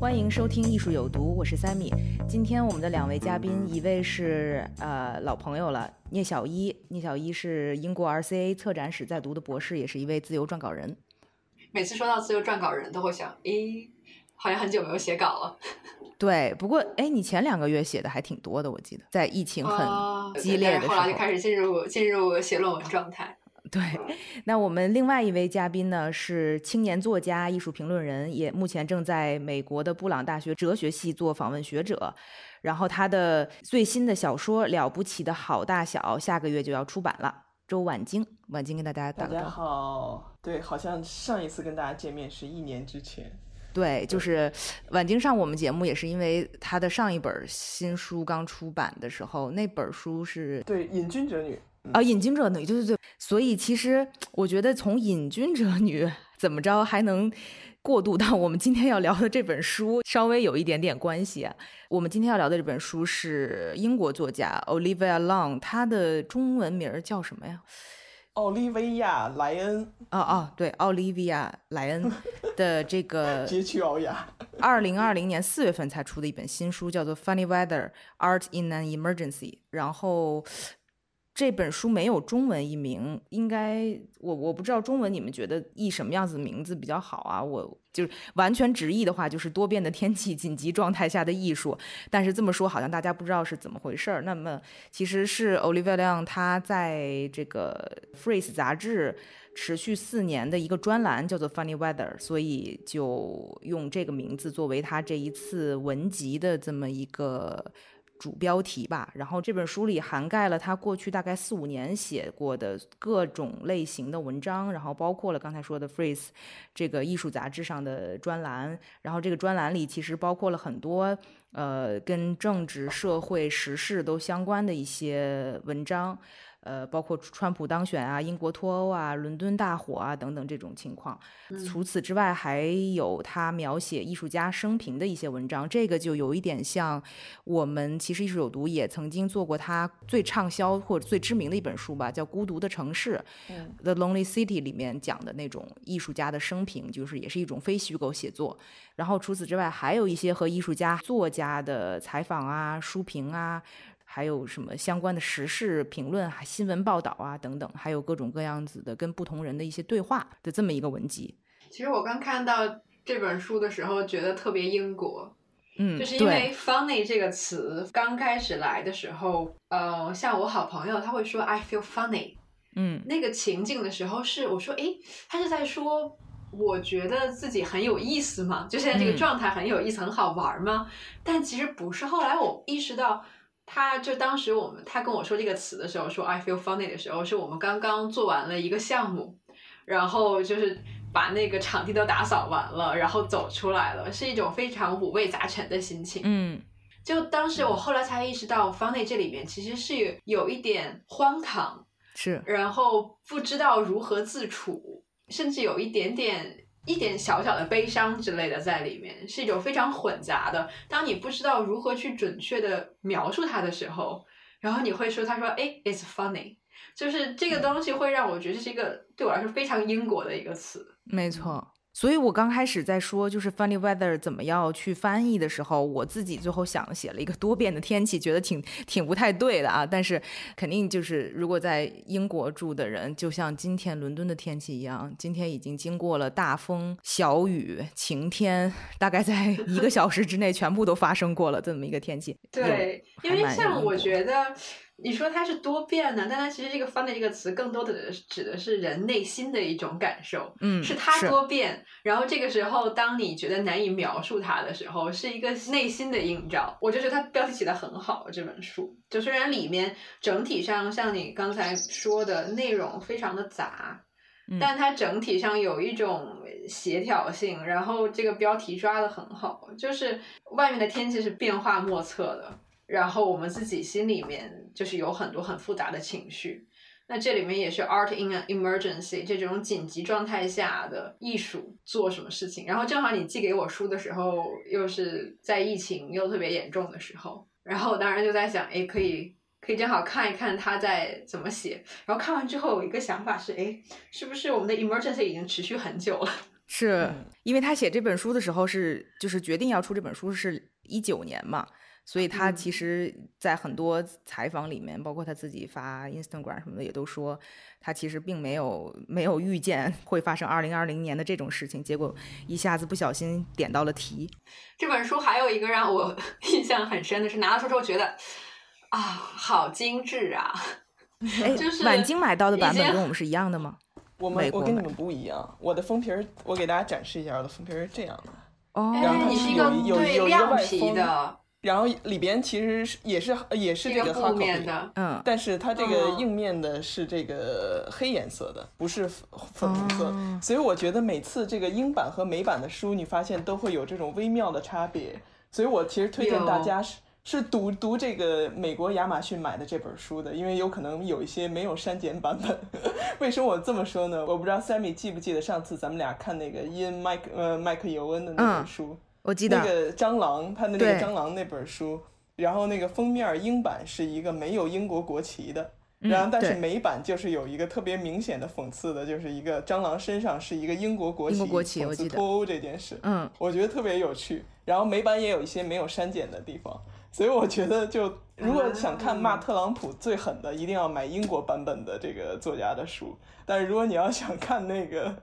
欢迎收听《艺术有毒》，我是三米。今天我们的两位嘉宾，一位是呃老朋友了，聂小一。聂小一是英国 RCA 策展史在读的博士，也是一位自由撰稿人。每次说到自由撰稿人，都会想，诶，好像很久没有写稿了。对，不过哎，你前两个月写的还挺多的，我记得在疫情哦很激烈的时对但是后来就开始进入进入写论文状态。对，那我们另外一位嘉宾呢是青年作家、艺术评论人，也目前正在美国的布朗大学哲学系做访问学者。然后他的最新的小说《了不起的好大小》下个月就要出版了。周婉晶，婉晶跟大家打大家个招呼。好，对，好像上一次跟大家见面是一年之前。对，就是婉晶上我们节目也是因为她的上一本新书刚出版的时候，那本书是对，隐居者女，嗯啊，隐居者女，对对对。所以其实我觉得从隐居者女怎么着还能过渡到我们今天要聊的这本书，稍微有一点点关系啊。我们今天要聊的这本书是英国作家 Olivia Long，她的中文名儿叫什么呀？奥利维亚·莱恩，哦哦，对，奥利维亚·莱恩 的这个街区奥雅。二零二零年四月份才出的一本新书，叫做《Funny Weather: Art in an Emergency》。然后这本书没有中文译名，应该我我不知道中文你们觉得译什么样子的名字比较好啊？我就是完全直译的话，就是多变的天气紧急状态下的艺术。但是这么说好像大家不知道是怎么回事儿。那么其实是 Olivia Liang 他在这个《Phrase》杂志。持续四年的一个专栏叫做 Funny Weather，所以就用这个名字作为他这一次文集的这么一个主标题吧。然后这本书里涵盖了他过去大概四五年写过的各种类型的文章，然后包括了刚才说的 Phrase 这个艺术杂志上的专栏。然后这个专栏里其实包括了很多呃跟政治、社会、时事都相关的一些文章。呃，包括川普当选啊、英国脱欧啊、伦敦大火啊等等这种情况。除此之外，还有他描写艺术家生平的一些文章，这个就有一点像我们其实艺术有毒也曾经做过他最畅销或者最知名的一本书吧，叫《孤独的城市》嗯 The Lonely City 里面讲的那种艺术家的生平，就是也是一种非虚构写作。然后除此之外，还有一些和艺术家、作家的采访啊、书评啊。还有什么相关的时事评论、还新闻报道啊等等，还有各种各样子的跟不同人的一些对话的这么一个文集。其实我刚看到这本书的时候，觉得特别英国，嗯，就是因为 “funny” 这个词刚开始来的时候，呃，像我好朋友他会说 “I feel funny”，嗯那个情境的时候是我说，诶，他是在说。我觉得自己很有意思嘛，就现在这个嗯状态很有意思，很好玩吗？但其实不是。后来我意识到，他就当时我们他跟我说这个词的时候，说 I feel funny 的时候，是我们刚刚做完了一个项目，然后就是把那个场地都打扫完了，然后走出来了，是一种非常五味杂陈的心情。嗯就当时我后来才意识到，funny 这里面其实是有有一点荒唐，是然后不知道如何自处，甚至有一点点。一点小小的悲伤之类的在里面，是一种非常混杂的。当你不知道如何去准确的描述它的时候，然后你会说：“他说，哎，it's funny。”就是这个东西会让我觉得这是一个对我来说非常英国的一个词。没错。所以我刚开始在说就是 funny weather 怎么样去翻译的时候，我自己最后想写了一个多变的天气，觉得挺挺不太对的啊。但是肯定就是如果在英国住的人，就像今天伦敦的天气一样，今天已经经过了大风、小雨、晴天，大概在一个小时之内全部都发生过了这么一个天气。对，因为像我觉得，你说它是多变呢，但它其实这个 funny 这个词更多的指的是人内心的一种感受。嗯，是它多变，然后这个时候，当你觉得难以描述它的时候，是一个内心的映照。我就觉得它标题起的很好，这本书就虽然里面整体上像你刚才说的内容非常的杂，嗯但它整体上有一种协调性，然后这个标题抓的很好，就是外面的天气是变化莫测的，然后我们自己心里面就是有很多很复杂的情绪。那这里面也是 art in an emergency 这种紧急状态下的艺术做什么事情。然后正好你寄给我书的时候，又是在疫情又特别严重的时候，然后我当然就在想，哎，可以可以正好看一看他在怎么写。然后看完之后有一个想法是，哎，是不是我们的 emergency 已经持续很久了？是嗯因为他写这本书的时候是就是决定要出这本书是一九年嘛，所以他嗯其实，在很多采访里面，包括他自己发 Instagram 什么的，也都说他其实并没有没有预见会发生二零二零年的这种事情，结果一下子不小心点到了题。这本书还有一个让我 印象很深的是，拿到书之后觉得啊，好精致啊！哎，就是晚京买到的版本跟我们是一样的吗？我买们我跟你们不一样，我的封皮儿，我给大家展示一下，我的封皮儿是这样的，哦，哎，然后它你是一个有有对有一个外亮皮封的然后里边其实是也是也是这个布 hard 面的，嗯，但是它这个嗯硬面的是这个黑颜色的，不是粉粉红色，哦所以我觉得每次这个英版和美版的书，你发现都会有这种微妙的差别。所以我其实推荐大家是是读读这个美国亚马逊买的这本书的，因为有可能有一些没有删减版本。为什么我这么说呢？我不知道 Sammy 记不记得上次咱们俩看那个伊恩麦克呃麦克尤恩的那本嗯书。我记得。那个蟑螂，他的那个蟑螂那本书，然后那个封面英版是一个没有英国国旗的，嗯然后但是美版就是有一个特别明显的讽刺的，就是一个蟑螂身上是一个英国国旗，英国国旗讽我记得刺脱欧这件事，嗯，我觉得特别有趣。然后美版也有一些没有删减的地方，所以我觉得就如果想看骂特朗普最狠的，一定要买英国版本的这个作家的书。但是如果你要想看那个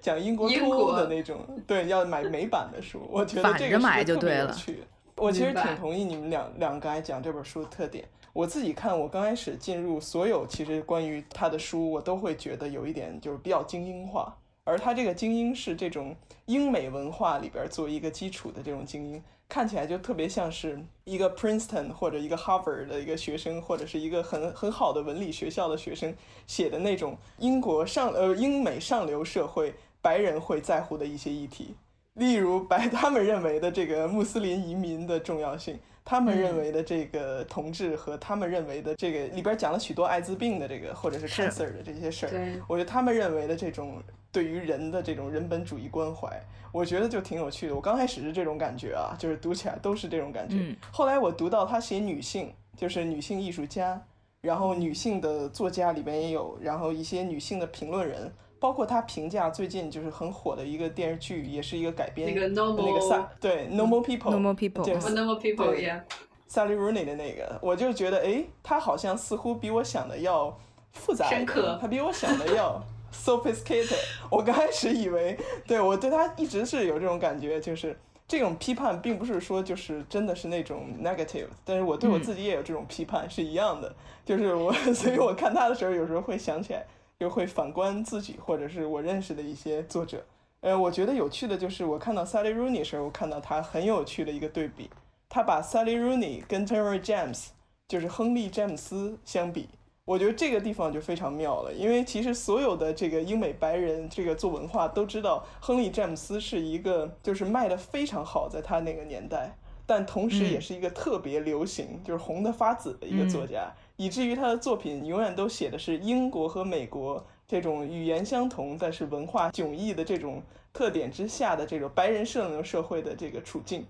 讲英国脱欧的那种，对，要买美版的书。我觉得这个着买是特别就对了有趣。我其实挺同意你们两两个才讲这本书的特点。我自己看，我刚开始进入所有其实关于他的书，我都会觉得有一点就是比较精英化，而他这个精英是这种英美文化里边作为一个基础的这种精英，看起来就特别像是一个 Princeton 或者一个 Harvard 的一个学生，或者是一个很很好的文理学校的学生写的那种英国上呃英美上流社会白人会在乎的一些议题，例如白 他们认为的这个穆斯林移民的重要性。他们认为的这个同志和他们认为的这个里边讲了许多艾滋病的这个或者是是。cancer 的这些事儿，我觉得他们认为的这种对于人的这种人本主义关怀，我觉得就挺有趣的。我刚开始是这种感觉啊，就是读起来都是这种感觉。嗯后来我读到他写女性，就是女性艺术家，然后女性的作家里边也有，然后一些女性的评论人，包括他评价最近就是很火的一个电视剧，也是一个改编那个那个 normal 萨对 Normal People Normal People 就是 normal people 对 yeah，Sally Rooney 的那个，我就觉得，哎，他好像似乎比我想的要复杂一点深刻他比我想的要 sophisticated。我刚开始以为，对我对他一直是有这种感觉，就是这种批判，并不是说就是真的是那种 negative，但是我对我自己也有这种批判，是一样的。就是我，所以我看他的时候，有时候会想起来，就会反观自己，或者是我认识的一些作者。呃，我觉得有趣的就是我看到 Sally Rooney 时候，我看到他很有趣的一个对比。他把 Sally Rooney 跟 Henry James，就是亨利詹姆斯相比，我觉得这个地方就非常妙了。因为其实所有的这个英美白人这个做文化都知道，亨利詹姆斯是一个就是卖的非常好，在他那个年代，但同时也是一个特别流行，就是红的发紫的一个作家，以至于他的作品永远都写的是英国和美国这种语言相同，但是文化迥异的这种特点之下的这种白人社流社会的这个处境。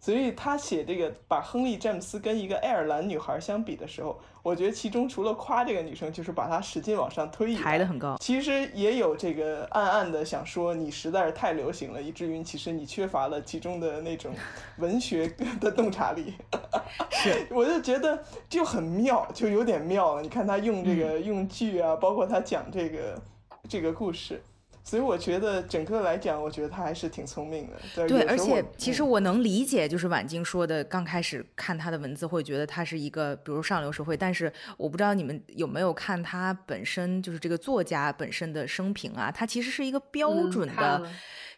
所以他写这个把亨利詹姆斯跟一个爱尔兰女孩相比的时候，我觉得其中除了夸这个女生，就是把她使劲往上推一抬得很高。其实也有这个暗暗的想说你实在是太流行了，以至于其实你缺乏了其中的那种文学的洞察力。是，我就觉得就很妙，就有点妙了。你看他用这嗯个用句啊，包括他讲这个这个故事，所以我觉得整个来讲，我觉得他还是挺聪明的。对，而且其实嗯我能理解，就是婉晶说的，刚开始看他的文字会觉得他是一个，比如上流社会，但是我不知道你们有没有看他本身就是这个作家本身的生平啊，他其实是一个标嗯准的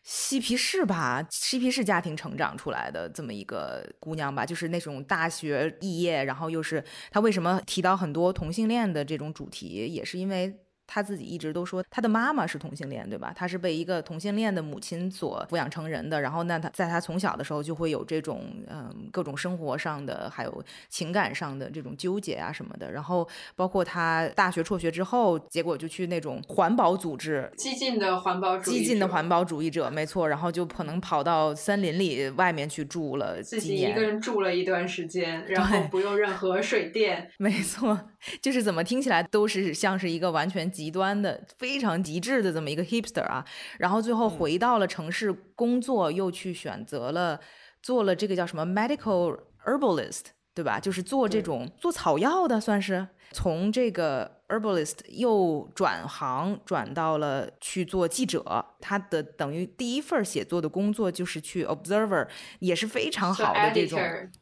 嬉皮士吧，嬉皮士家庭成长出来的这么一个姑娘吧，就是那种大学毕业，然后又是他为什么提到很多同性恋的这种主题，也是因为。他自己一直都说他的妈妈是同性恋，对吧？他是被一个同性恋的母亲所抚养成人的。然后，那他在他从小的时候就会有这种嗯各种生活上的还有情感上的这种纠结啊什么的。然后，包括他大学辍学之后，结果就去那种环保组织，激进的环保主义，激进的环保主义者，没错。然后就可能跑到森林里外面去住了自己一个人住了一段时间，然后不用任何水电，没错。就是怎么听起来都是像是一个完全极端的、非常极致的这么一个 hipster 啊，然后最后回到了城市工作，又去选择了做了这个叫什么 medical herbalist，对吧？就是做这种做草药的，算是从这个。herbalist 又转行转到了去做记者，他的等于第一份写作的工作就是去 observer，也是非常好的这种，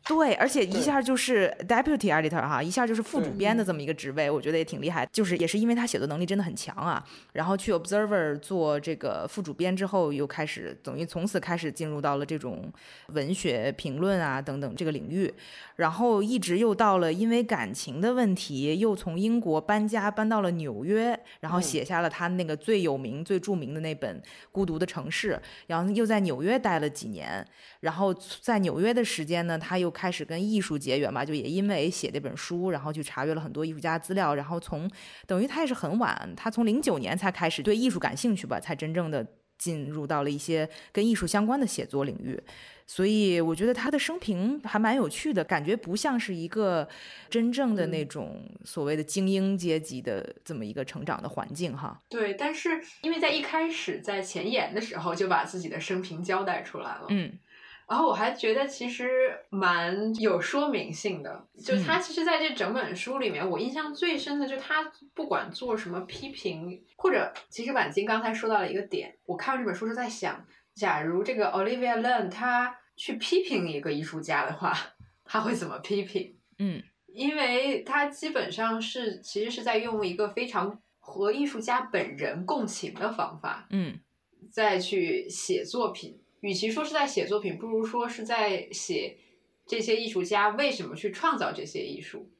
对，而且一下就是 deputy editor 哈，一下就是副主编的这么一个职位，我觉得也挺厉害，就是也是因为他写作能力真的很强啊，然后去 observer 做这个副主编之后，又开始等于从此开始进入到了这种文学评论啊等等这个领域，然后一直又到了因为感情的问题，又从英国搬家。搬到了纽约，然后写下了他那个最有名、最著名的那本《孤独的城市》，然后又在纽约待了几年。然后在纽约的时间呢，他又开始跟艺术结缘吧，就也因为写这本书，然后去查阅了很多艺术家资料。然后从等于他也是很晚，他从零九年才开始对艺术感兴趣吧，才真正的进入到了一些跟艺术相关的写作领域。所以我觉得他的生平还蛮有趣的，感觉不像是一个真正的那种所谓的精英阶级的这么一个成长的环境哈。对，但是因为在一开始在前言的时候就把自己的生平交代出来了，嗯，然后我还觉得其实蛮有说明性的，就他其实在这整本书里面，我印象最深的就是他不管做什么批评，或者其实婉晶刚才说到了一个点，我看完这本书是在想。假如这个 Olivia Lund 他去批评一个艺术家的话，他会怎么批评？嗯，因为他基本上是其实是在用一个非常和艺术家本人共情的方法，嗯，再去写作品。与其说是在写作品，不如说是在写这些艺术家为什么去创造这些艺术。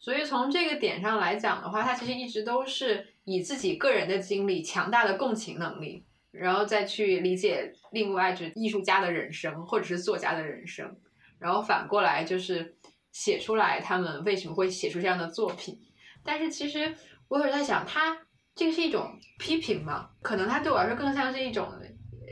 所以从这个点上来讲的话，他其实一直都是以自己个人的经历、强大的共情能力。然后再去理解另外就艺术家的人生，或者是作家的人生，然后反过来就是写出来他们为什么会写出这样的作品。但是其实我有时在想，他这个是一种批评吗？可能他对我来说更像是一种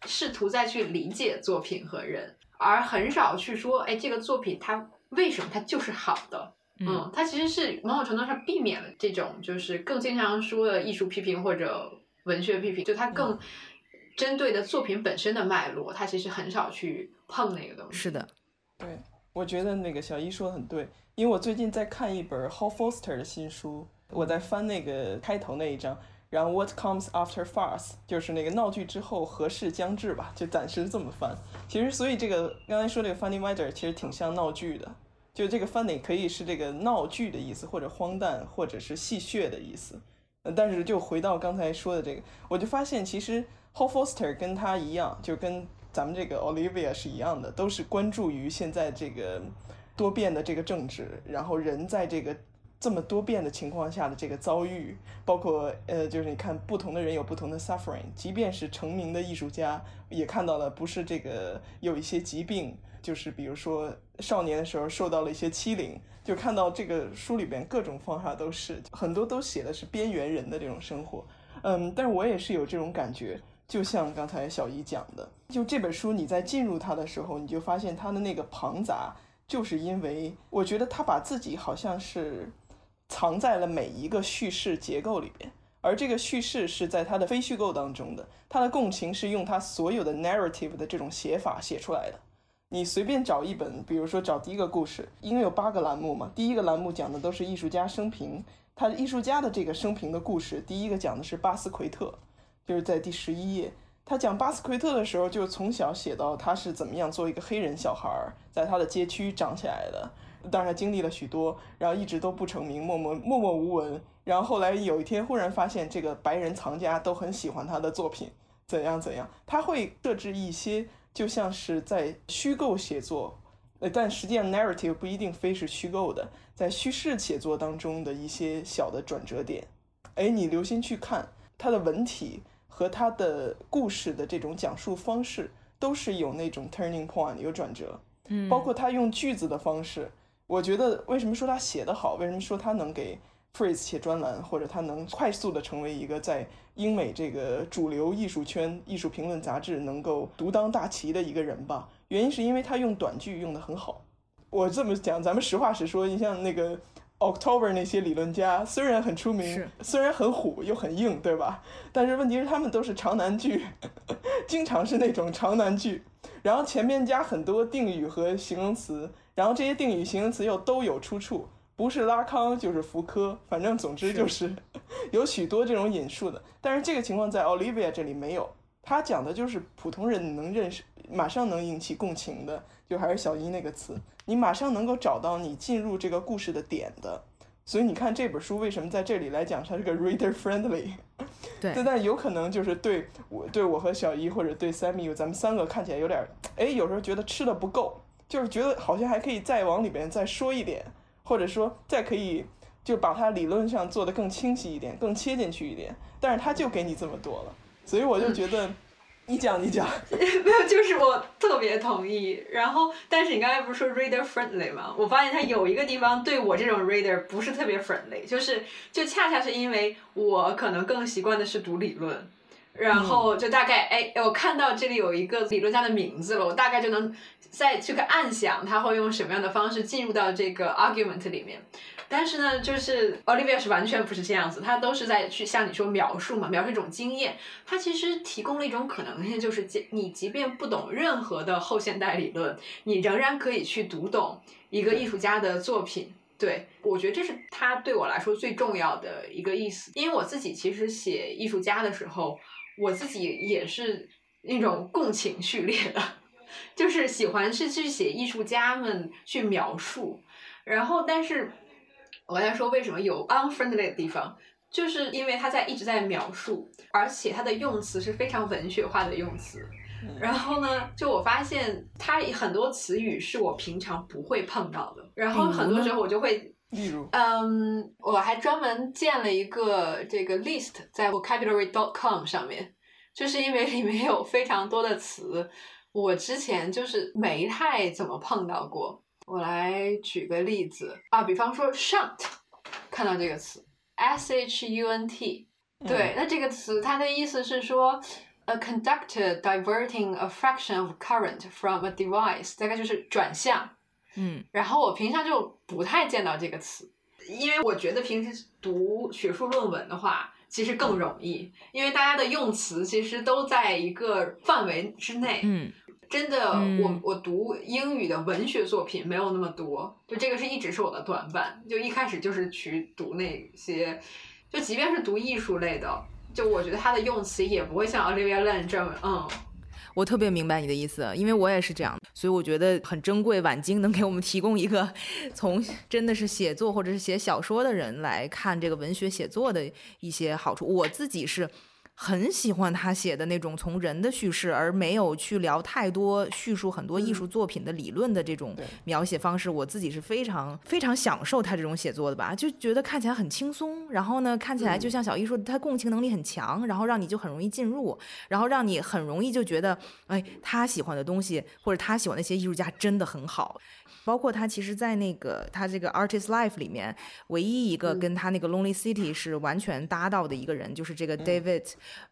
试图再去理解作品和人，而很少去说，哎，这个作品它为什么它就是好的？嗯，它其实是某种程度上避免了这种就是更经常说的艺术批评或者文学批评，就它更。针对的作品本身的脉络，他其实很少去碰那个东西。是的，对，我觉得那个小一说的很对，因为我最近在看一本 Hal Foster 的新书，我在翻那个开头那一章，然后 What comes after farce，就是那个闹剧之后何事将至吧，就暂时这么翻。其实，所以这个刚才说这个 funny weather 其实挺像闹剧的，就这个 funny 可以是这个闹剧的意思，或者荒诞，或者是戏谑的意思。但是就回到刚才说的这个，我就发现其实。Hal Foster 跟他一样，就跟咱们这个 Olivia 是一样的，都是关注于现在这个多变的这个政治，然后人在这个这么多变的情况下的这个遭遇，包括呃，就是你看不同的人有不同的 suffering，即便是成名的艺术家也看到了，不是这个有一些疾病，就是比如说少年的时候受到了一些欺凌，就看到这个书里边各种方法都是很多都写的是边缘人的这种生活，嗯，但是我也是有这种感觉。就像刚才小姨讲的，就这本书，你在进入它的时候，你就发现它的那个庞杂，就是因为我觉得他把自己好像是藏在了每一个叙事结构里边，而这个叙事是在他的非虚构当中的，他的共情是用他所有的 narrative 的这种写法写出来的。你随便找一本，比如说找第一个故事，因为有八个栏目嘛，第一个栏目讲的都是艺术家生平，他艺术家的这个生平的故事，第一个讲的是巴斯奎特。就是在第十一页，他讲巴斯奎特的时候，就从小写到他是怎么样做一个黑人小孩，在他的街区长起来的。当然经历了许多，然后一直都不成名，默默默默无闻。然后后来有一天忽然发现，这个白人藏家都很喜欢他的作品，怎样怎样。他会设置一些就像是在虚构写作，呃，但实际上 narrative 不一定非是虚构的，在叙事写作当中的一些小的转折点。哎，你留心去看他的文体和他的故事的这种讲述方式，都是有那种 turning point 有转折。嗯，包括他用句子的方式，我觉得为什么说他写得好，为什么说他能给 Phrase 写专栏，或者他能快速的成为一个在英美这个主流艺术圈、艺术评论杂志能够独当大旗的一个人吧？原因是因为他用短句用得很好。我这么讲，咱们实话实说，你像那个 October 那些理论家，虽然很出名，虽然很虎又很硬，对吧？但是问题是他们都是长难句，经常是那种长难句。然后前面加很多定语和形容词，然后这些定语、形容词又都有出处，不是拉康就是福柯，反正总之就是 有许多这种引述的。但是这个情况在 Olivia 这里没有，他讲的就是普通人能认识、马上能引起共情的，就还是小一那个词，你马上能够找到你进入这个故事的点的。所以你看这本书为什么在这里来讲它是个 reader friendly，对，但有可能就是对我对我和小姨或者对 Sammy 咱们三个看起来有点，哎，有时候觉得吃的不够，就是觉得好像还可以再往里边再说一点，或者说再可以就把它理论上做得更清晰一点，更切进去一点，但是他就给你这么多了，所以我就觉得。你讲，你讲，没有，就是我特别同意。然后，但是你刚才不是说 reader friendly 吗？我发现他有一个地方对我这种 reader 不是特别 friendly，就是就恰恰是因为我可能更习惯的是读理论，然后就大概哎，我看到这里有一个理论家的名字了，我大概就能再去个暗想他会用什么样的方式进入到这个 argument 里面。但是呢，就是 Olivia 是完全不是这样子，他都是在去像你说描述嘛，描述一种经验。他其实提供了一种可能性，就是你即便不懂任何的后现代理论，你仍然可以去读懂一个艺术家的作品。对我觉得这是他对我来说最重要的一个意思。因为我自己其实写艺术家的时候，我自己也是那种共情序列的，就是喜欢是去写艺术家们去描述，然后但是。我在说为什么有 unfriendly 的地方，就是因为他在一直在描述，而且他的用词是非常文学化的用词。然后呢，就我发现他很多词语是我平常不会碰到的。然后很多时候我就会，例如，嗯，我还专门建了一个这个 list 在 vocabulary.com 上面，就是因为里面有非常多的词，我之前就是没太怎么碰到过。我来举个例子啊，比方说 shunt，看到这个词 s h u n t，对，那这个词它的意思是说，a conductor diverting a fraction of current from a device，大概就是转向。嗯，然后我平常就不太见到这个词，因为我觉得平时读学术论文的话，其实更容易，因为大家的用词其实都在一个范围之内。嗯。真的，我我读英语的文学作品没有那么多，就这个是一直是我的短板。就一开始就是去读那些，就即便是读艺术类的，就我觉得它的用词也不会像 Olivia Lan 这么，嗯。我特别明白你的意思，因为我也是这样，所以我觉得很珍贵。晚经能给我们提供一个从真的是写作或者是写小说的人来看这个文学写作的一些好处。我自己是。很喜欢他写的那种从人的叙事，而没有去聊太多叙述很多艺术作品的理论的这种描写方式。我自己是非常非常享受他这种写作的吧，就觉得看起来很轻松。然后呢，看起来就像小艺说的，他共情能力很强，然后让你就很容易进入，然后让你很容易就觉得，哎，他喜欢的东西或者他喜欢那些艺术家真的很好。包括他其实，在那个他这个 Artist Life 里面，唯一一个跟他那个 Lonely City 是完全搭到的一个人，就是这个 David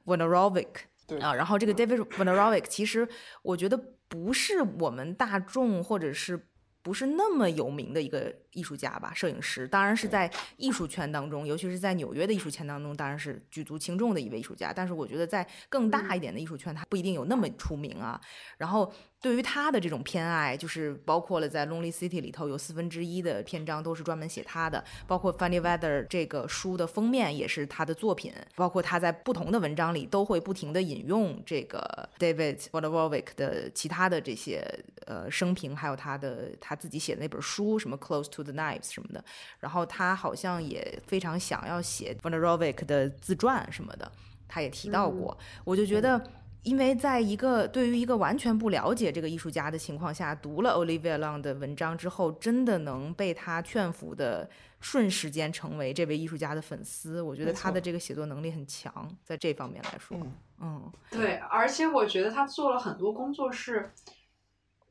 v a n a r o v i c 啊。然后这个 David v a n a r o v i c 其实我觉得不是我们大众或者是不是那么有名的一个。艺术家吧，摄影师，当然是在艺术圈当中，尤其是在纽约的艺术圈当中，当然是举足轻重的一位艺术家。但是我觉得在更大一点的艺术圈，他不一定有那么出名啊。然后对于他的这种偏爱，就是包括了在《Lonely City》里头有四分之一的篇章都是专门写他的，包括《Funny Weather》这个书的封面也是他的作品，包括他在不同的文章里都会不停的引用这个 David w o d w o r w i c k 的其他的这些呃生平，还有他的他自己写的那本书，什么 Close to。The knives 什么的，然后他好像也非常想要写 v a n a r o v i c 的自传什么的，他也提到过。我就觉得因为在一个对于一个完全不了解这个艺术家的情况下，读了 Olivia Long 的文章之后，真的能被他劝服的瞬时间成为这位艺术家的粉丝。我觉得他的这个写作能力很强，在这方面来说，嗯嗯对，而且我觉得他做了很多工作是，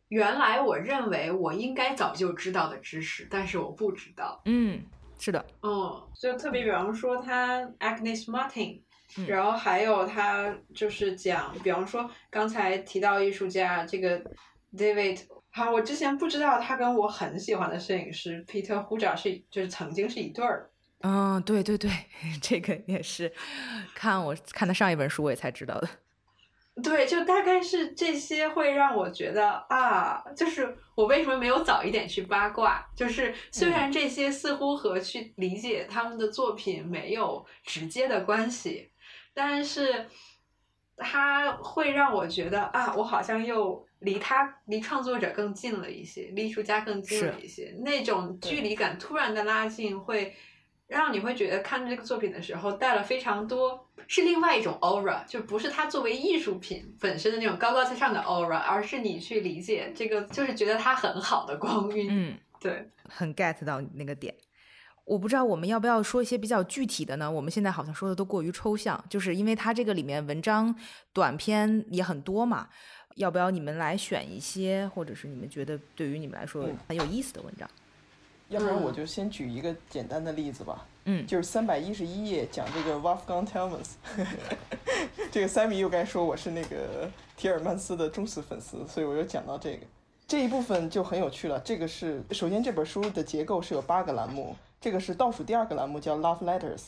原来我认为我应该早就知道的知识，但是我不知道。嗯，是的，嗯，就特别比方说他 Agnes Martin，、嗯然后还有他就是讲，比方说刚才提到艺术家这个 David，好，我之前不知道他跟我很喜欢的摄影师 Peter Huja 是就是曾经是一对儿。嗯，对对对，这个也是看我看的上一本书我也才知道的。对，就大概是这些会让我觉得啊，就是我为什么没有早一点去八卦？就是虽然这些似乎和去理解他们的作品没有直接的关系，但是它会让我觉得啊，我好像又离他离创作者更近了一些，离艺术家更近了一些，那种距离感突然的拉近会。让你会觉得看这个作品的时候带了非常多，是另外一种 aura，就不是它作为艺术品本身的那种高高在上的 aura，而是你去理解这个，就是觉得它很好的光晕。嗯，对，很 get 到你那个点。我不知道我们要不要说一些比较具体的呢？我们现在好像说的都过于抽象，就是因为它这个里面文章短篇也很多嘛。要不要你们来选一些，或者是你们觉得对于你们来说嗯很有意思的文章？要不然我嗯就先举一个简单的例子吧，嗯就是三百一十一页讲这个 Wolfgang Tillmans，这个 Sammy 又该说我是那个提尔曼斯的忠实粉丝，所以我又讲到这个这一部分就很有趣了。这个是首先这本书的结构是有八个栏目，这个是倒数第二个栏目叫 Love Letters，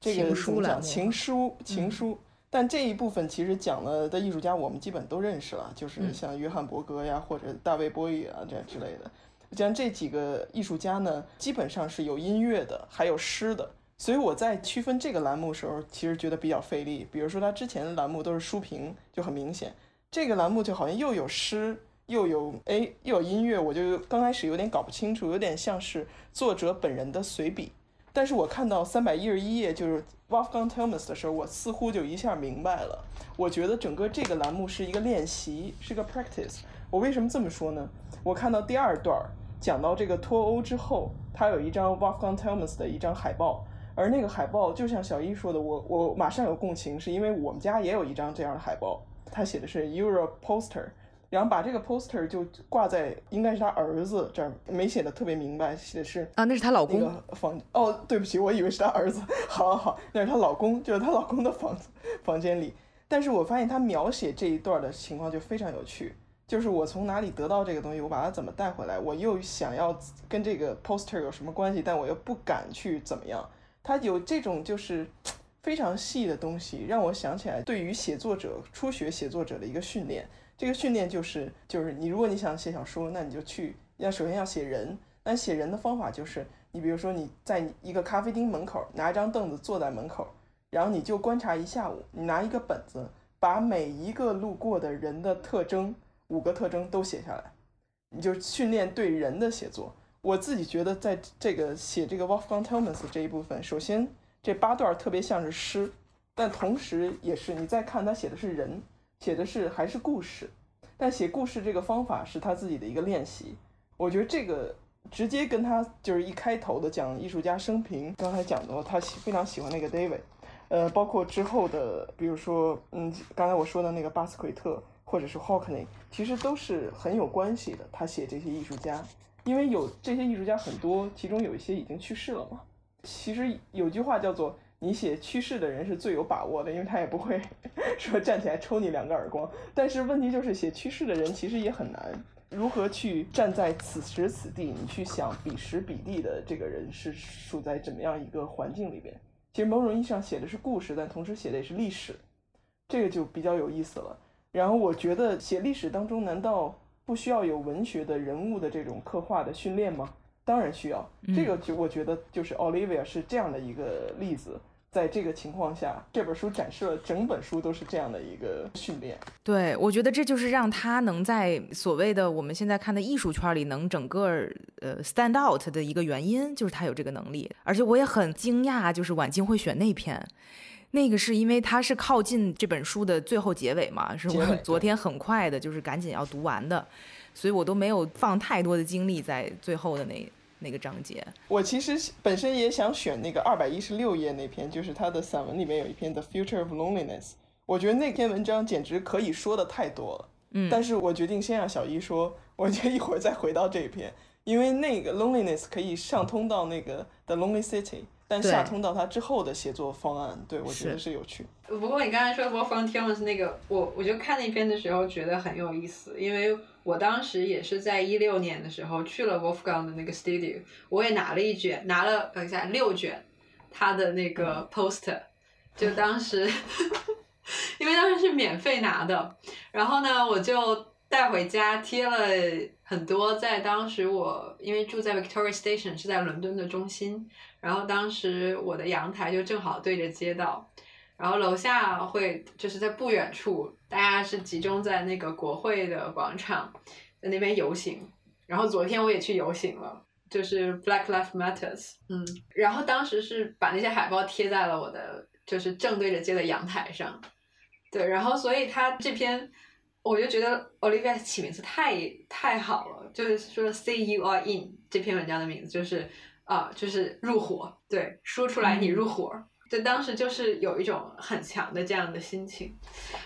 这个情怎么讲？书情书，情书。但这一部分其实讲了的艺术家，我们基本都认识了，就是嗯像约翰伯格呀，或者大卫波伊啊这之类的。像这几个艺术家呢，基本上是有音乐的，还有诗的。所以我在区分这个栏目时候，其实觉得比较费力。比如说他之前的栏目都是书评，就很明显。这个栏目就好像又有诗，又有哎又有音乐，我就刚开始有点搞不清楚，有点像是作者本人的随笔。但是我看到三百一十一页就是 Wolfgang Tillmans 的时候，我似乎就一下明白了。我觉得整个这个栏目是一个练习，是个 practice。我为什么这么说呢？我看到第二段讲到这个脱欧之后，他有一张 Wolfgang Tillmans 的一张海报，而那个海报就像小一说的，我我马上有共情，是因为我们家也有一张这样的海报，他写的是 Europe Poster，然后把这个 poster 就挂在应该是他儿子这儿，没写的特别明白，写的是啊，那是她老公。的房哦，对不起，我以为是她儿子。好好好，那是她老公，就是她老公的房子房间里。但是我发现她描写这一段的情况就非常有趣，就是我从哪里得到这个东西，我把它怎么带回来，我又想要跟这个 poster 有什么关系，但我又不敢去怎么样。他有这种就是非常细的东西，让我想起来对于写作者初学写作者的一个训练。这个训练就是就是你如果你想写小说，那你就去要首先要写人。那写人的方法就是，你比如说你在一个咖啡厅门口拿一张凳子坐在门口，然后你就观察一下午，你拿一个本子，把每一个路过的人的特征五个特征都写下来，你就训练对人的写作。我自己觉得在这个写这个 Wolfgang Tillmans 这一部分，首先这八段特别像是诗，但同时也是你再看他写的是人，写的是还是故事，但写故事这个方法是他自己的一个练习。我觉得这个直接跟他就是一开头的讲艺术家生平，刚才讲的他非常喜欢那个 David，呃，包括之后的，比如说，嗯，刚才我说的那个巴斯奎特或者是 Hockney，其实都是很有关系的。他写这些艺术家，因为有这些艺术家很多，其中有一些已经去世了嘛。其实有句话叫做“你写去世的人是最有把握的”，因为他也不会 说站起来抽你两个耳光。但是问题就是写去世的人其实也很难。如何去站在此时此地，你去想彼时彼地的这个人是处在怎么样一个环境里边？其实某种意义上写的是故事，但同时写的也是历史，这个就比较有意思了。然后我觉得写历史当中，难道不需要有文学的人物的这种刻画的训练吗？当然需要。这个就我觉得就是 Olivia 是这样的一个例子。在这个情况下，这本书展示了整本书都是这样的一个训练。对，我觉得这就是让他能在所谓的我们现在看的艺术圈里能整个呃 stand out 的一个原因，就是他有这个能力。而且我也很惊讶，就是晚静会选那篇，那个是因为它是靠近这本书的最后结尾嘛，是我昨天很快的，就是赶紧要读完的，所以我都没有放太多的精力在最后的那那个章节。我其实本身也想选那个二百一十六页那篇，就是他的散文里面有一篇《The Future of Loneliness》，我觉得那篇文章简直可以说的太多了。嗯，但是我决定先让小一说，我觉得一会儿再回到这一篇，因为那个 loneliness 可以上通到那个 The Lonely City，但下通到他之后的写作方案，对我觉得是。是有趣。不过你刚才说 Wolfgang Tillmans 那个，我我就看那篇的时候觉得很有意思，因为我当时也是在一六年的时候去了 Wolfgang 的那个 studio，我也拿了一卷，拿了等一下六卷他的那个 poster，就当时 因为当时是免费拿的，然后呢我就带回家贴了很多，在当时我因为住在 Victoria Station 是在伦敦的中心，然后当时我的阳台就正好对着街道。然后楼下会就是在不远处，大家是集中在那个国会的广场，在那边游行。然后昨天我也去游行了，就是 Black Lives Matters，嗯，然后当时是把那些海报贴在了我的就是正对着街的阳台上，对，然后所以他这篇我就觉得 Olivia 起名字太太好了，就是说 “See You Are In 这篇文章的名字就是啊、就是入伙，对，说出来你入伙。就当时就是有一种很强的这样的心情，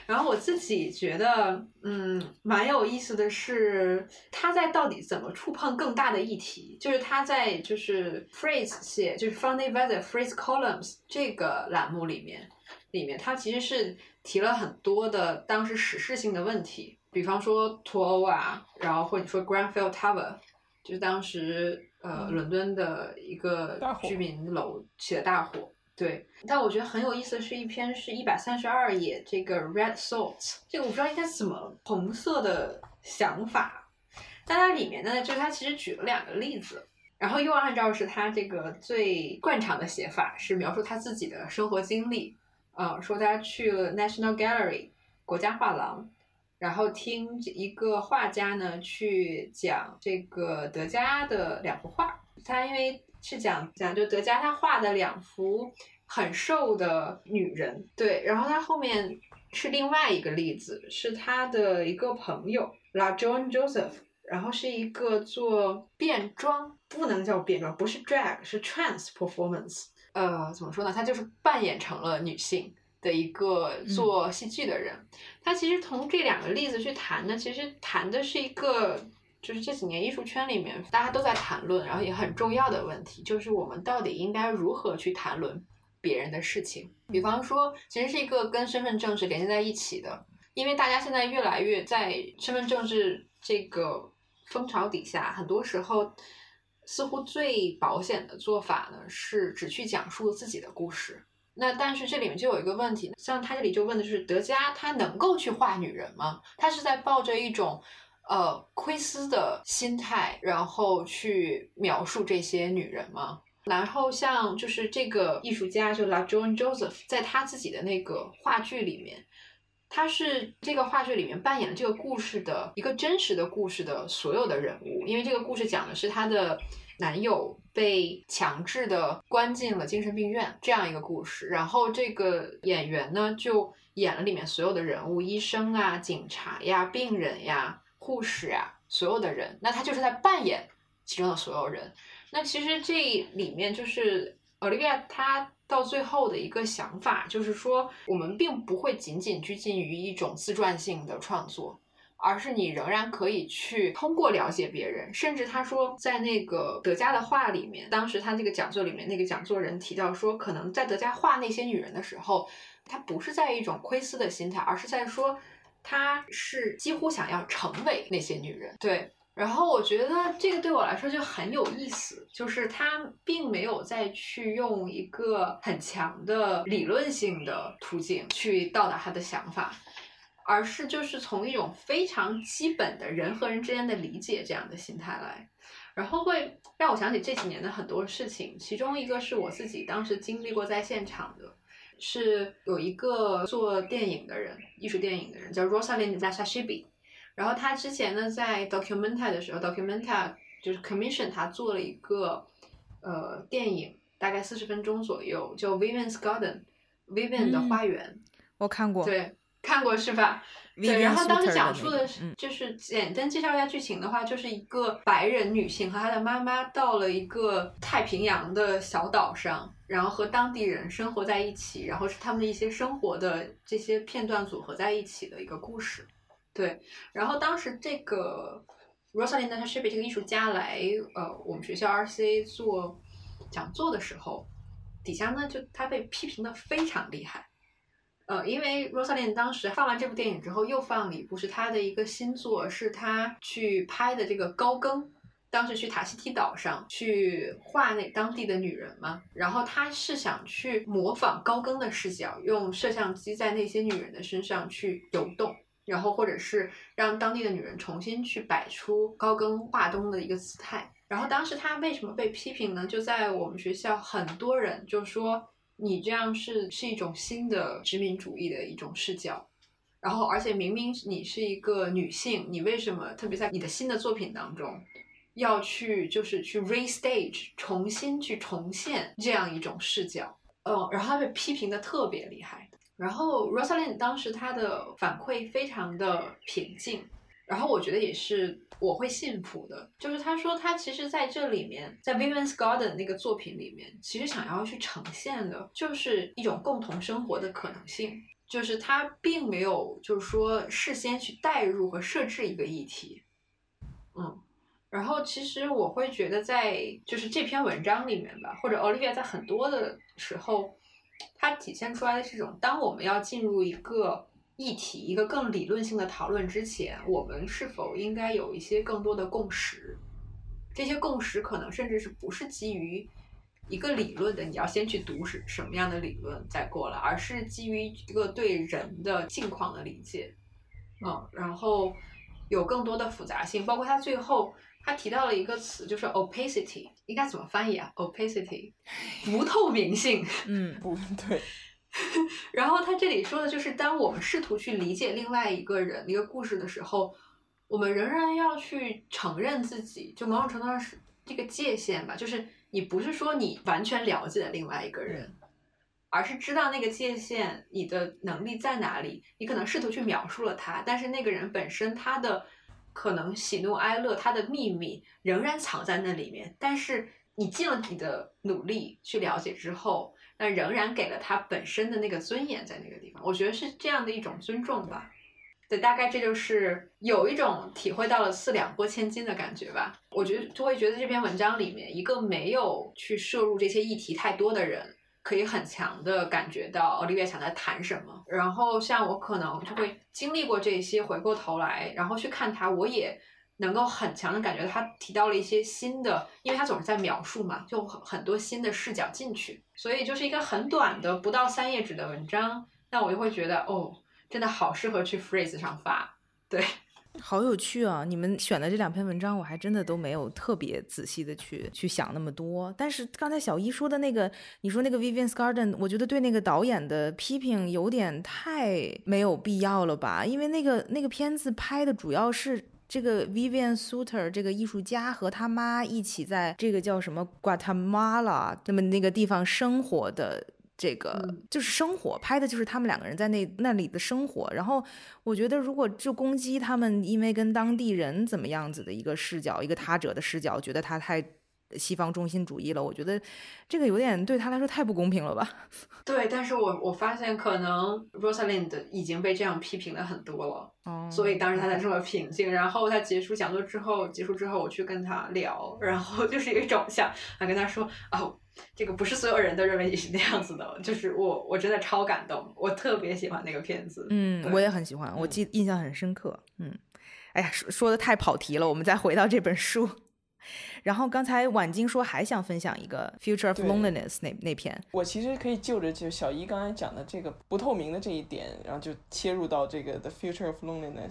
然后我自己觉得，嗯，蛮有意思的是，他在到底怎么触碰更大的议题？就是他在就是 phrase 写就是 Funny Weather Phrase Columns 这个栏目里面，里面他其实是提了很多的当时时事性的问题，比方说脱欧啊，然后或者说 Grenfell Tower，就是当时呃伦敦的一个居民楼起了大火。对，但我觉得很有意思的是一篇是一百三十二页，这个 Red Salt，这个我不知道应该怎么红色的想法，但它里面呢，就是它其实举了两个例子，然后又按照是他这个最惯常的写法，是描述他自己的生活经历，呃，说他去了 National Gallery 国家画廊，然后听一个画家呢去讲这个德加的两幅画，他因为是讲讲就德加他画的两幅很瘦的女人，对，然后他后面是另外一个例子，是他的一个朋友 La John Joseph，然后是一个做变装，不能叫变装，不是 drag，是 trans performance，呃，怎么说呢？他就是扮演成了女性。的一个做戏剧的人，他其实从这两个例子去谈呢，其实谈的是一个就是这几年艺术圈里面大家都在谈论，然后也很重要的问题，就是我们到底应该如何去谈论别人的事情。比方说，其实是一个跟身份证是连接在一起的，因为大家现在越来越在身份证是这个风潮底下，很多时候似乎最保险的做法呢是只去讲述自己的故事。那但是这里面就有一个问题，像他这里就问的是德加他能够去画女人吗？他是在抱着一种呃窥私的心态，然后去描述这些女人吗？然后像就是这个艺术家就 La Joan Joseph，在他自己的那个话剧里面，他是这个话剧里面扮演了这个故事的一个真实的故事的所有的人物，因为这个故事讲的是他的男友被强制的关进了精神病院这样一个故事，然后这个演员呢就演了里面所有的人物，医生啊、警察呀、病人呀、护士啊，所有的人，那他就是在扮演其中的所有人。那其实这里面就是 Olivia 她到最后的一个想法，就是说我们并不会仅仅拘禁于一种自传性的创作。而是你仍然可以去通过了解别人，甚至他说在那个德加的画里面，当时他那个讲座里面那个讲座人提到说，可能在德加画那些女人的时候，他不是在一种窥私的心态，而是在说他是几乎想要成为那些女人。对，然后我觉得这个对我来说就很有意思，就是他并没有再去用一个很强的理论性的途径去到达他的想法。而是就是从一种非常基本的人和人之间的理解这样的心态来，然后会让我想起这几年的很多事情。其中一个是我自己当时经历过在现场的，是有一个做电影的人，艺术电影的人叫 Rosalind Zashibi，然后他之前呢在 Documenta 的时候，Documenta 就是 commission 他做了一个呃电影，大概四十分钟左右，叫 Women's Garden。Vivian 的花园，我看过，对，看过是吧？对，然后当时讲述的是，就是简单介绍一下剧情的话，就是一个白人女性和她的妈妈到了一个太平洋的小岛上，然后和当地人生活在一起，然后是他们的一些生活的这些片段组合在一起的一个故事。对，然后当时这个 Rosalind n a s h i p 这个艺术家来呃我们学校 RCA 做讲座的时候，底下呢就他被批评的非常厉害。呃，因为 Rosalind 当时放完这部电影之后，又放了一部是他的一个新作，是他去拍的这个高更。当时去塔希提岛上去画那当地的女人嘛，然后他是想去模仿高更的视角，用摄像机在那些女人的身上去游动，然后或者是让当地的女人重新去摆出高更画东的一个姿态。然后当时她为什么被批评呢？就在我们学校，很多人就说。你这样是是一种新的殖民主义的一种视角，然后而且明明你是一个女性，你为什么特别在你的新的作品当中要去就是去 restage 重新去重现这样一种视角？嗯，然后他被批评的特别厉害，然后 Rosalind 当时他的反馈非常的平静。然后我觉得也是我会信服的，就是他说他其实在这里面，在 Vivian's Garden 那个作品里面，其实想要去呈现的就是一种共同生活的可能性，就是他并没有就是说事先去代入和设置一个议题，嗯，然后其实我会觉得在就是这篇文章里面吧，或者 Olivia 在很多的时候，它体现出来的是一种，当我们要进入一个。议题一个更理论性的讨论之前，我们是否应该有一些更多的共识？这些共识可能甚至是不是基于一个理论的？你要先去读是什么样的理论再过来，而是基于一个对人的境况的理解。嗯，然后有更多的复杂性，包括他最后他提到了一个词，就是 opacity，应该怎么翻译啊？opacity，不透明性。嗯，不 对。然后他这里说的就是，当我们试图去理解另外一个人一个故事的时候，我们仍然要去承认自己，就某种程度上是这个界限吧。就是你不是说你完全了解了另外一个人，而是知道那个界限，你的能力在哪里。你可能试图去描述了他，但是那个人本身他的可能喜怒哀乐，他的秘密仍然藏在那里面。但是你尽了你的努力去了解之后。那仍然给了他本身的那个尊严在那个地方，我觉得是这样的一种尊重吧。对，大概这就是有一种体会到了四两拨千斤的感觉吧。我觉得就会觉得这篇文章里面一个没有去摄入这些议题太多的人，可以很强的感觉到奥利维想在谈什么。然后像我可能就会经历过这些，回过头来然后去看他，我也。能够很强的感觉，他提到了一些新的，因为他总是在描述嘛，就很多新的视角进去，所以就是一个很短的不到三页纸的文章，那我就会觉得哦，真的好适合去 phrase 上发，对，好有趣啊！你们选的这两篇文章，我还真的都没有特别仔细的去去想那么多。但是刚才小一说的那个，你说那个 Vivian's Garden，我觉得对那个导演的批评有点太没有必要了吧？因为那个那个片子拍的主要是。这个 Vivian Suter 这个艺术家和他妈一起在这个叫什么 Guatemala 那么那个地方生活的这个就是生活拍的就是他们两个人在那那里的生活。然后我觉得如果就攻击他们，因为跟当地人怎么样子的一个视角，一个他者的视角，觉得他太。西方中心主义了，我觉得这个有点对他来说太不公平了吧？对，但是我我发现可能 Rosalind 已经被这样批评了很多了，哦，所以当时他才这么平静。然后他结束讲座之后，结束之后我去跟他聊，然后就是一种像，啊跟他说，哦，这个不是所有人都认为你是那样子的，就是我我真的超感动，我特别喜欢那个片子，嗯，我也很喜欢，我记印象很深刻，嗯，哎呀，说说的太跑题了，我们再回到这本书。然后刚才婉晶说还想分享一个《Future of Loneliness》那那篇，我其实可以就着就小姨刚才讲的这个不透明的这一点，然后就切入到这个《The Future of Loneliness》，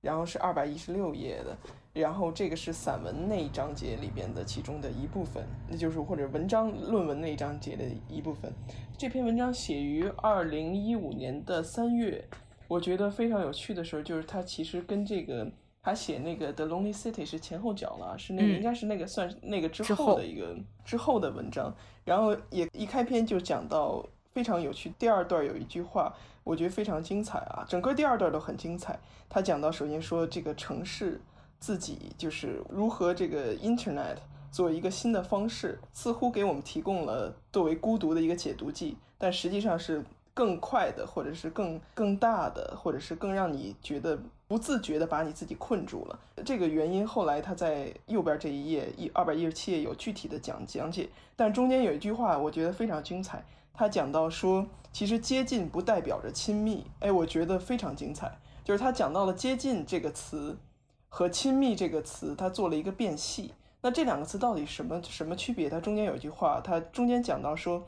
然后是二百一十六页的，然后这个是散文那一章节里边的其中的一部分，那就是或者文章论文那一章节的一部分。这篇文章写于二零一五年的三月，我觉得非常有趣的时候，就是它其实跟这个。他写那个《The Lonely City》是前后脚了，是那个应该是那个算那个之后的一个之后的文章，然后也一开篇就讲到非常有趣。第二段有一句话，我觉得非常精彩啊，整个第二段都很精彩。他讲到，首先说这个城市自己就是如何这个 Internet 作为一个新的方式，似乎给我们提供了作为孤独的一个解毒剂，但实际上是更快的，或者是更更大的，或者是更让你觉得不自觉的把你自己困住了。这个原因后来他在右边这一页一二百一十七页有具体的讲讲解，但中间有一句话我觉得非常精彩，他讲到说，其实接近不代表着亲密，哎，我觉得非常精彩。就是他讲到了“接近”这个词和“亲密”这个词，他做了一个变系。那这两个词到底什么什么区别？它中间有一句话，它中间讲到说，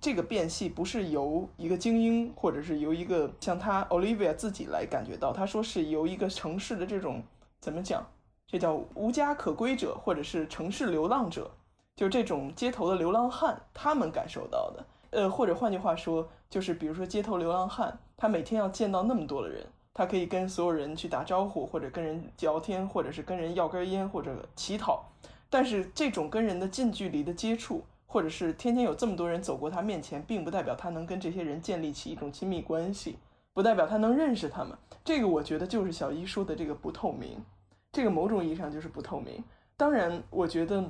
这个变戏不是由一个精英，或者是由一个像他 Olivia 自己来感觉到，他说是由一个城市的这种怎么讲？这叫无家可归者，或者是城市流浪者，就这种街头的流浪汉，他们感受到的。呃，或者换句话说，就是比如说街头流浪汉，他每天要见到那么多的人。他可以跟所有人去打招呼，或者跟人聊天，或者是跟人要根烟，或者乞讨。但是这种跟人的近距离的接触，或者是天天有这么多人走过他面前，并不代表他能跟这些人建立起一种亲密关系，不代表他能认识他们。这个我觉得就是小一说的这个不透明，这个某种意义上就是不透明。当然，我觉得。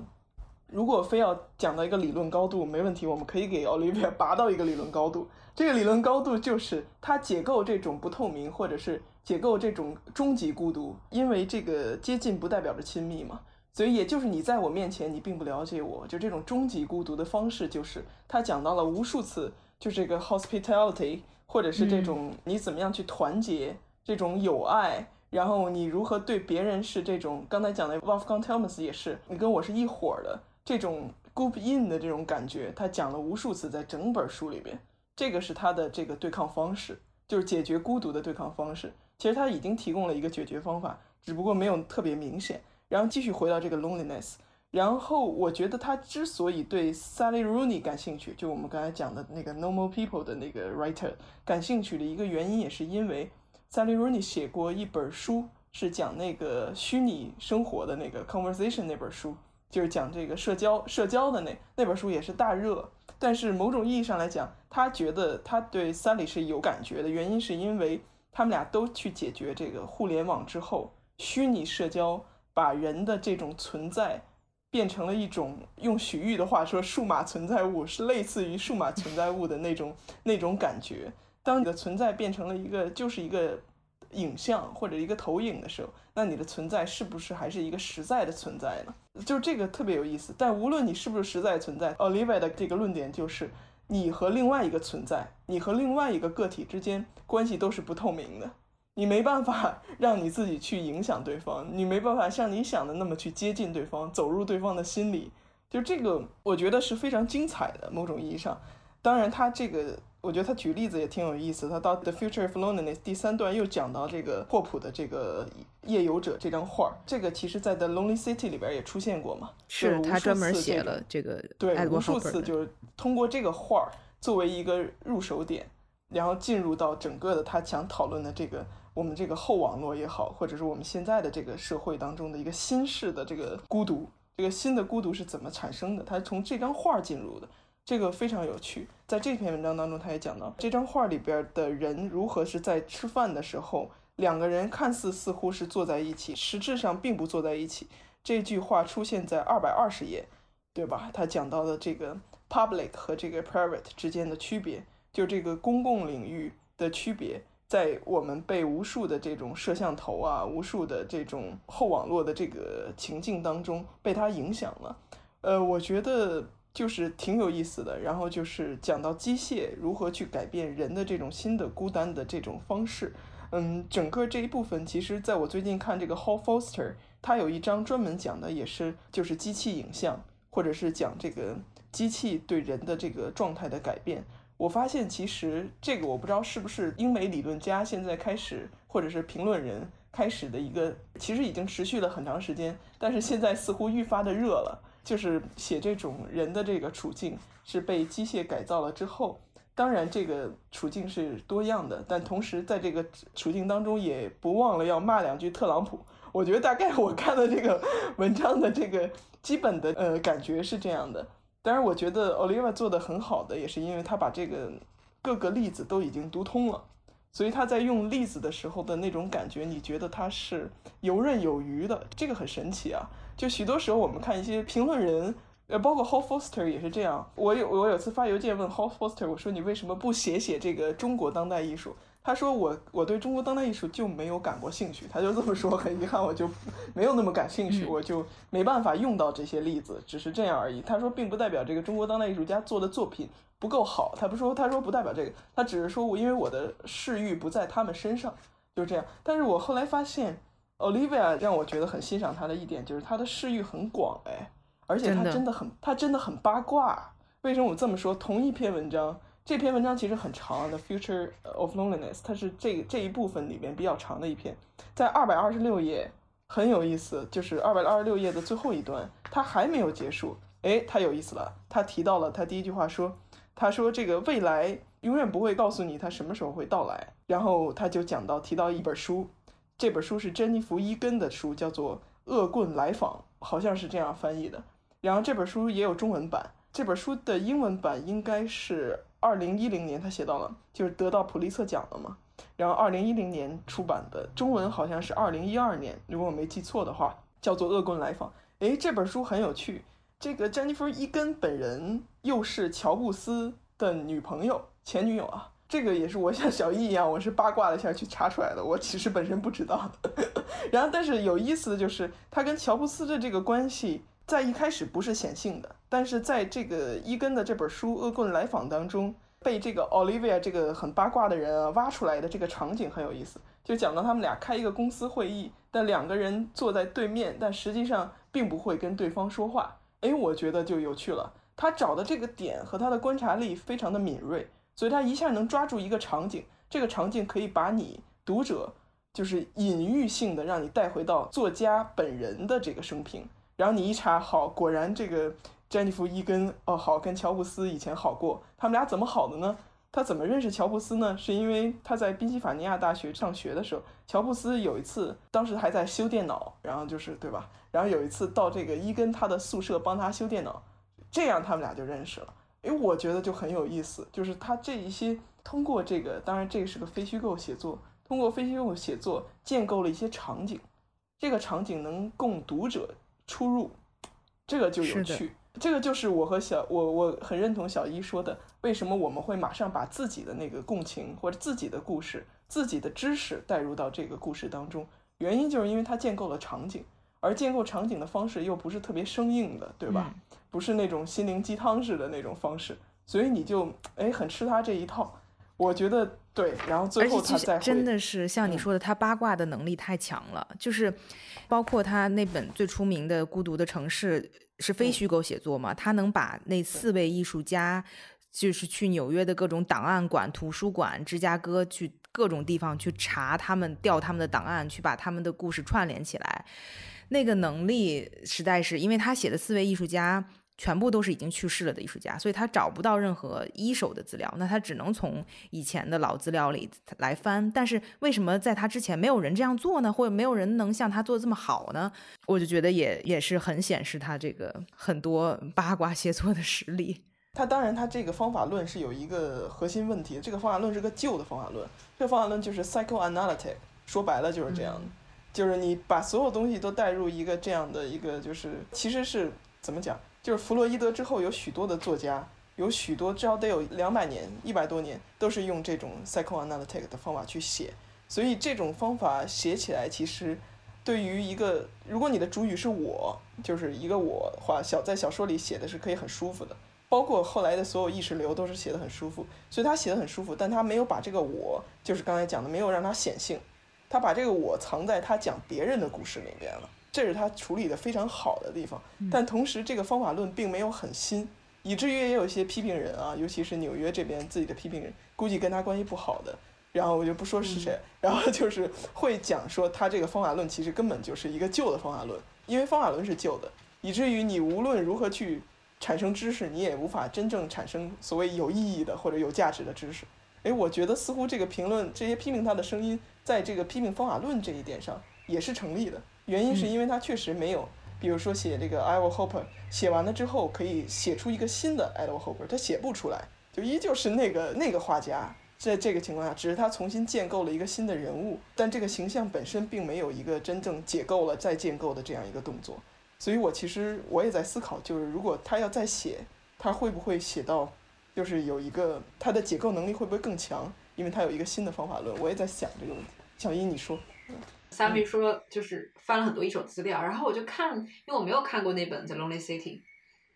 如果非要讲到一个理论高度，没问题，我们可以给 Olivia 拔到一个理论高度。这个理论高度就是它解构这种不透明，或者是解构这种终极孤独。因为这个接近不代表着亲密嘛，所以也就是你在我面前，你并不了解我。就这种终极孤独的方式，就是他讲到了无数次，就这个 hospitality，或者是这种你怎么样去团结，这种友爱。然后你如何对别人是这种？刚才讲的 Wolfgang Tellmus 也是，你跟我是一伙儿的。这种 group in 的这种感觉，他讲了无数次，在整本书里边，这个是他的这个对抗方式，就是解决孤独的对抗方式。其实他已经提供了一个解决方法，只不过没有特别明显。然后继续回到这个 loneliness，然后我觉得他之所以对 Sally Rooney 感兴趣，就我们刚才讲的那个 Normal People 的那个 writer 感兴趣的一个原因，也是因为 Sally Rooney 写过一本书，是讲那个虚拟生活的那个 conversation 那本书。就是讲这个社交社交的那那本书也是大热，但是某种意义上来讲，他觉得他对 Sally 是有感觉的原因，是因为他们俩都去解决这个互联网之后，虚拟社交把人的这种存在变成了一种用许玉的话说，数码存在物是类似于数码存在物的那种那种感觉。当你的存在变成了一个就是一个影像或者一个投影的时候。那你的存在是不是还是一个实在的存在呢？就这个特别有意思。但无论你是不是实在存在，Olivia 的这个论点就是，你和另外一个存在，你和另外一个个体之间关系都是不透明的。你没办法 让你自己去影响对方，你没办法像你想的那么去接近对方，走入对方的心里。就这个，我觉得是非常精彩的。某种意义上，当然他这个。我觉得他举例子也挺有意思。他到《The Future of Loneliness》第三段又讲到这个霍普的这个夜游者这张画，这个其实在《The Lonely City》里边也出现过嘛。是他专门写了这个，对，无数次就是通过这个画作为一个入手点，然后进入到整个的他想讨论的这个我们这个后网络也好，或者是我们现在的这个社会当中的一个新式的这个孤独，这个新的孤独是怎么产生的？他从这张画进入的。这个非常有趣，在这篇文章当中，他也讲到这张画里边的人如何是在吃饭的时候，两个人看似似乎是坐在一起，实质上并不坐在一起。这句话出现在二百二十页，对吧？他讲到的这个 public 和这个 private 之间的区别，就这个公共领域的区别，在我们被无数的这种摄像头啊，无数的这种后网络的这个情境当中被它影响了。呃，我觉得。就是挺有意思的，然后就是讲到机械如何去改变人的这种新的孤单的这种方式，嗯，整个这一部分，其实在我最近看这个 Hall Foster，他有一章专门讲的也是就是机器影像，或者是讲这个机器对人的这个状态的改变。我发现其实这个我不知道是不是英美理论家现在开始，或者是评论人开始的一个，其实已经持续了很长时间，但是现在似乎愈发的热了。就是写这种人的这个处境是被机械改造了之后，当然这个处境是多样的，但同时在这个处境当中也不忘了要骂两句特朗普。我觉得大概我看的这个文章的这个基本的呃感觉是这样的。当然，我觉得 Olivia 做的很好的也是因为他把这个各个例子都已经读通了，所以他在用例子的时候的那种感觉，你觉得他是游刃有余的，这个很神奇啊！就许多时候我们看一些评论人，呃，包括 h o l Foster 也是这样。我有我有次发邮件问 Hall Foster，我说你为什么不写写这个中国当代艺术？他说我我对中国当代艺术就没有感过兴趣，他就这么说，很遗憾我就没有那么感兴趣，我就没办法用到这些例子，只是这样而已。他说并不代表这个中国当代艺术家做的作品不够好，他不说他说不代表这个，他只是说我因为我的视域不在他们身上，就这样。但是我后来发现，Olivia 让我觉得很欣赏他的一点就是他的视域很广，哎，而且他真的很他真的很八卦。为什么我这么说？同一篇文章。这篇文章其实很长，《The Future of Loneliness》，它是这这一部分里面比较长的一篇，在二百二十六页，很有意思。就是二百二十六页的最后一段，它还没有结束。哎，太有意思了。他提到了他第一句话说：“他说这个未来永远不会告诉你它什么时候会到来。”然后他就讲到提到一本书，这本书是珍妮弗·伊根的书，叫做《恶棍来访》，好像是这样翻译的。然后这本书也有中文版，这本书的英文版应该是。二零一零年，他写到了，就是得到普利策奖了嘛。然后二零一零年出版的中文好像是二零一二年，如果我没记错的话，叫做《恶棍来访》。诶，这本书很有趣。这个詹妮弗·伊根本人又是乔布斯的女朋友、前女友啊。这个也是我像小易一样，我是八卦了一下去查出来的。我其实本身不知道的。然后，但是有意思的就是，他跟乔布斯的这个关系。在一开始不是显性的，但是在这个伊根的这本书《恶棍来访》当中，被这个 Olivia 这个很八卦的人啊挖出来的这个场景很有意思，就讲到他们俩开一个公司会议，但两个人坐在对面，但实际上并不会跟对方说话。哎，我觉得就有趣了。他找的这个点和他的观察力非常的敏锐，所以他一下能抓住一个场景，这个场景可以把你读者就是隐喻性的让你带回到作家本人的这个生平。然后你一查，好，果然这个詹妮弗·伊根哦，好，跟乔布斯以前好过。他们俩怎么好的呢？他怎么认识乔布斯呢？是因为他在宾夕法尼亚大学上学的时候，乔布斯有一次，当时还在修电脑，然后就是对吧？然后有一次到这个伊根他的宿舍帮他修电脑，这样他们俩就认识了。诶，我觉得就很有意思，就是他这一些通过这个，当然这个是个非虚构写作，通过非虚构写作建构了一些场景，这个场景能供读者。出入，这个就有趣。这个就是我和小我我很认同小一说的，为什么我们会马上把自己的那个共情或者自己的故事、自己的知识带入到这个故事当中？原因就是因为它建构了场景，而建构场景的方式又不是特别生硬的，对吧？不是那种心灵鸡汤式的那种方式，所以你就哎很吃他这一套。我觉得对，然后最后他再真的是像你说的，他八卦的能力太强了，就是包括他那本最出名的《孤独的城市》是非虚构写作嘛，他能把那四位艺术家，就是去纽约的各种档案馆、图书馆、芝加哥去各种地方去查他们、调他们的档案，去把他们的故事串联起来，那个能力实在是，因为他写的四位艺术家。全部都是已经去世了的艺术家，所以他找不到任何一手的资料，那他只能从以前的老资料里来翻。但是为什么在他之前没有人这样做呢？或者没有人能像他做的这么好呢？我就觉得也也是很显示他这个很多八卦写作的实力。他当然，他这个方法论是有一个核心问题，这个方法论是个旧的方法论，这个方法论就是 psychoanalytic，说白了就是这样的，就是你把所有东西都带入一个这样的一个，就是其实是怎么讲？就是弗洛伊德之后，有许多的作家，有许多至少得有两百年、一百多年，都是用这种 psychoanalytic 的方法去写。所以这种方法写起来，其实对于一个，如果你的主语是我，就是一个我的话，小在小说里写的是可以很舒服的。包括后来的所有意识流都是写的很舒服，所以他写的很舒服，但他没有把这个我，就是刚才讲的，没有让它显性，他把这个我藏在他讲别人的故事里面了。这是他处理的非常好的地方，但同时这个方法论并没有很新，以至于也有一些批评人啊，尤其是纽约这边自己的批评人，估计跟他关系不好的，然后我就不说是谁，然后就是会讲说他这个方法论其实根本就是一个旧的方法论，因为方法论是旧的，以至于你无论如何去产生知识，你也无法真正产生所谓有意义的或者有价值的知识。诶，我觉得似乎这个评论这些批评他的声音，在这个批评方法论这一点上也是成立的。原因是因为他确实没有，比如说写这个 Edward Hopper，写完了之后可以写出一个新的 I will Hopper，他写不出来，就依旧是那个那个画家。在这个情况下，只是他重新建构了一个新的人物，但这个形象本身并没有一个真正解构了再建构的这样一个动作。所以我其实我也在思考，就是如果他要再写，他会不会写到，就是有一个他的解构能力会不会更强？因为他有一个新的方法论。我也在想这个问题。小一，你说。三 B 说就是翻了很多一手资料，然后我就看，因为我没有看过那本《The Lonely City》，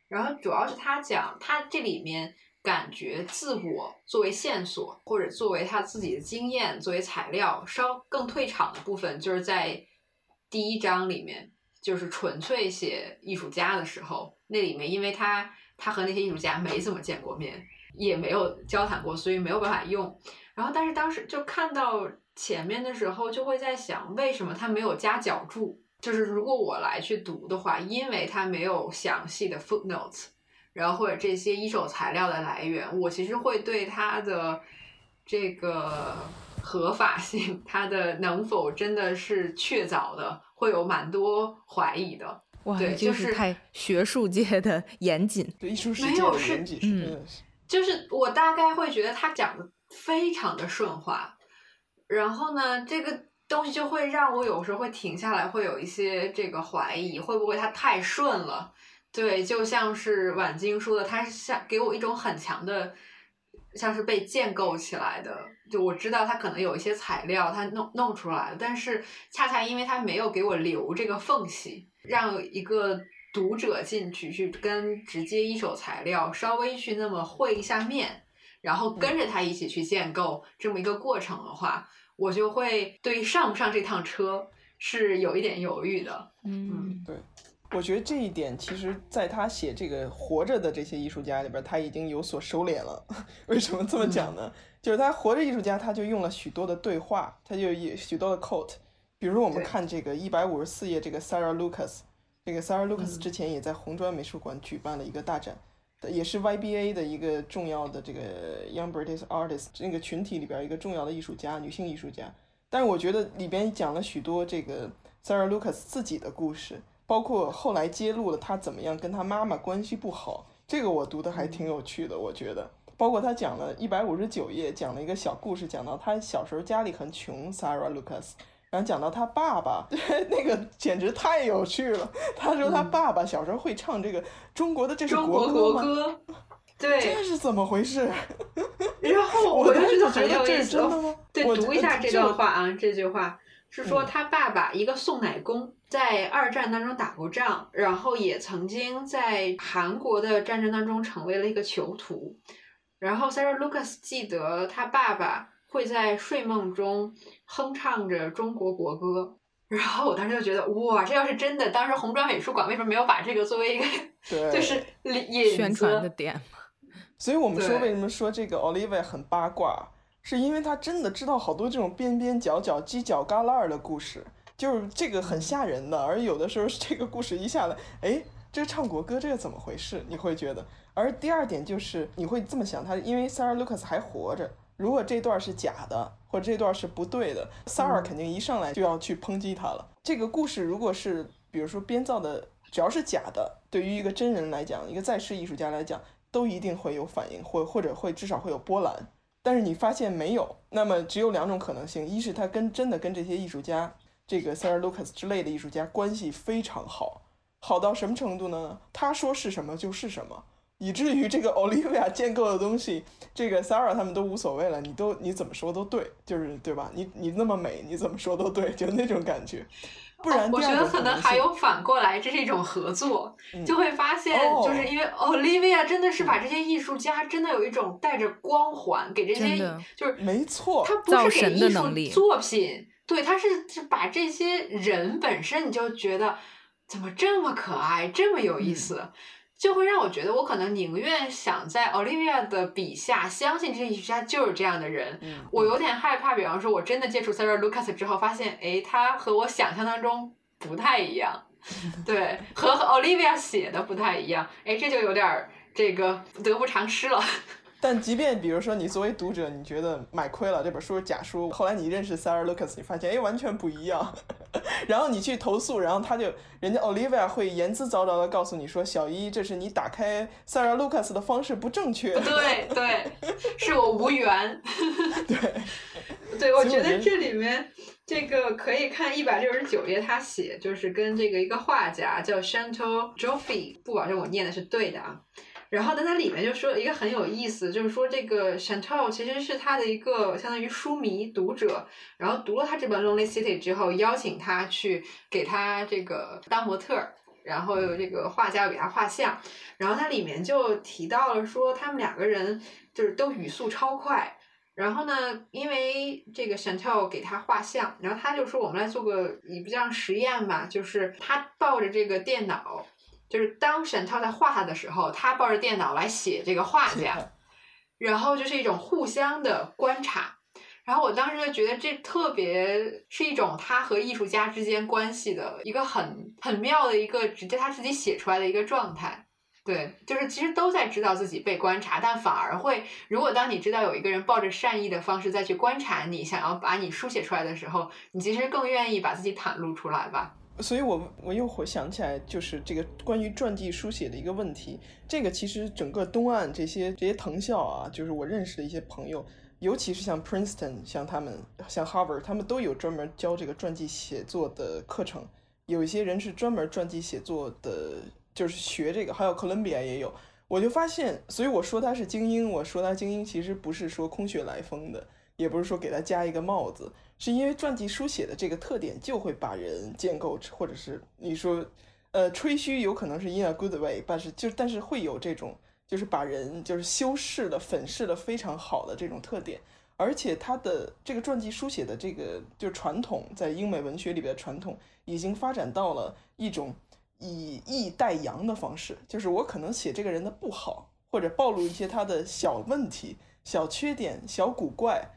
然后主要是他讲他这里面。感觉自我作为线索，或者作为他自己的经验作为材料，稍更退场的部分，就是在第一章里面，就是纯粹写艺术家的时候，那里面因为他他和那些艺术家没怎么见过面，也没有交谈过，所以没有办法用。然后，但是当时就看到前面的时候，就会在想，为什么他没有加脚注？就是如果我来去读的话，因为他没有详细的 footnotes。然后或者这些一手材料的来源，我其实会对它的这个合法性，它的能否真的是确凿的，会有蛮多怀疑的。哇，就是太学术界的严谨，对艺术世界的严谨，嗯，就是我大概会觉得他讲的非常的顺滑，然后呢，这个东西就会让我有时候会停下来，会有一些这个怀疑，会不会它太顺了。对，就像是婉晶说的，它是像给我一种很强的，像是被建构起来的。就我知道它可能有一些材料，它弄弄出来了，但是恰恰因为它没有给我留这个缝隙，让一个读者进去去跟直接一手材料稍微去那么会一下面，然后跟着他一起去建构这么一个过程的话，我就会对上不上这趟车是有一点犹豫的。嗯，对。我觉得这一点，其实在他写这个活着的这些艺术家里边，他已经有所收敛了。为什么这么讲呢？就是他活着艺术家，他就用了许多的对话，他就有许多的 quote。比如我们看这个一百五十四页，这个 Sarah Lucas，这个 Sarah Lucas 之前也在红砖美术馆举办了一个大展，也是 YBA 的一个重要的这个 Young British Artists 那个群体里边一个重要的艺术家，女性艺术家。但是我觉得里边讲了许多这个 Sarah Lucas 自己的故事。包括后来揭露了她怎么样跟她妈妈关系不好，这个我读的还挺有趣的，我觉得。包括他讲了一百五十九页，讲了一个小故事，讲到他小时候家里很穷，Sarah Lucas，然后讲到他爸爸，那个简直太有趣了。他说他爸爸小时候会唱这个中国的这是国歌吗？对，这是怎么回事？然后我当时就觉得很有意思。对，读一下这段话啊，这句话。是说他爸爸一个送奶工，在二战当中打过仗，然后也曾经在韩国的战争当中成为了一个囚徒。然后 Sarah Lucas 记得他爸爸会在睡梦中哼唱着中国国歌。然后我当时就觉得，哇，这要是真的，当时红砖美术馆为什么没有把这个作为一个 就是 宣传的点？所以我们说为什么说这个 Olivia 很八卦？是因为他真的知道好多这种边边角角、犄角旮旯的故事，就是这个很吓人的。而有的时候这个故事一下来，哎，这唱国歌这个怎么回事？你会觉得。而第二点就是你会这么想，他因为 Sarah Lucas 还活着，如果这段是假的，或者这段是不对的，Sarah 肯定一上来就要去抨击他了。这个故事如果是比如说编造的，只要是假的，对于一个真人来讲，一个在世艺术家来讲，都一定会有反应，或或者会至少会有波澜。但是你发现没有，那么只有两种可能性：一是他跟真的跟这些艺术家，这个 Sarah Lucas 之类的艺术家关系非常好，好到什么程度呢？他说是什么就是什么，以至于这个 Olivia 建构的东西，这个 Sarah 他们都无所谓了，你都你怎么说都对，就是对吧？你你那么美，你怎么说都对，就那种感觉。不然，我觉得可能还有反过来，这是一种合作，就会发现，就是因为 Olivia 真的是把这些艺术家真的有一种带着光环，给这些就是没错，他不是给艺术作品，对，他是是把这些人本身，你就觉得怎么这么可爱，这么有意思。就会让我觉得，我可能宁愿想在 Olivia 的笔下相信这些艺术家就是这样的人。我有点害怕，比方说，我真的接触 Sarah Lucas 之后，发现，哎，他和我想象当中不太一样，对，和 Olivia 写的不太一样，哎，这就有点这个得不偿失了。但即便比如说你作为读者，你觉得买亏了这本书是假书，后来你认识 Sarah Lucas，你发现，哎，完全不一样。然后你去投诉，然后他就人家 Olivia 会言之凿凿的告诉你说，小一，这是你打开 Sarah Lucas 的方式不正确。对对，是我无缘。对，对我觉得这里面这个可以看一百六十九页，他写就是跟这个一个画家叫 Chantal Joffe，不保证我念的是对的啊。然后，但它里面就说一个很有意思，就是说这个 Chantal 其实是他的一个相当于书迷读者，然后读了他这本《Lonely City》之后，邀请他去给他这个当模特儿，然后有这个画家给他画像，然后它里面就提到了说他们两个人就是都语速超快，然后呢，因为这个 Chantal 给他画像，然后他就说我们来做个一这样实验吧，就是他抱着这个电脑。就是当沈涛在画他的时候，他抱着电脑来写这个画家，然后就是一种互相的观察。然后我当时就觉得这特别是一种他和艺术家之间关系的一个很很妙的一个直接他自己写出来的一个状态。对，就是其实都在知道自己被观察，但反而会，如果当你知道有一个人抱着善意的方式再去观察你，想要把你书写出来的时候，你其实更愿意把自己袒露出来吧。所以，我我又回想起来，就是这个关于传记书写的一个问题。这个其实整个东岸这些这些藤校啊，就是我认识的一些朋友，尤其是像 Princeton，像他们，像 Harvard，他们都有专门教这个传记写作的课程。有一些人是专门传记写作的，就是学这个。还有 Columbia 也有。我就发现，所以我说他是精英，我说他精英，其实不是说空穴来风的，也不是说给他加一个帽子。是因为传记书写的这个特点，就会把人建构，或者是你说，呃，吹嘘有可能是 in a good way，但是就但是会有这种，就是把人就是修饰的、粉饰的非常好的这种特点。而且它的这个传记书写的这个就传统，在英美文学里边的传统，已经发展到了一种以逸待扬的方式，就是我可能写这个人的不好，或者暴露一些他的小问题、小缺点、小古怪。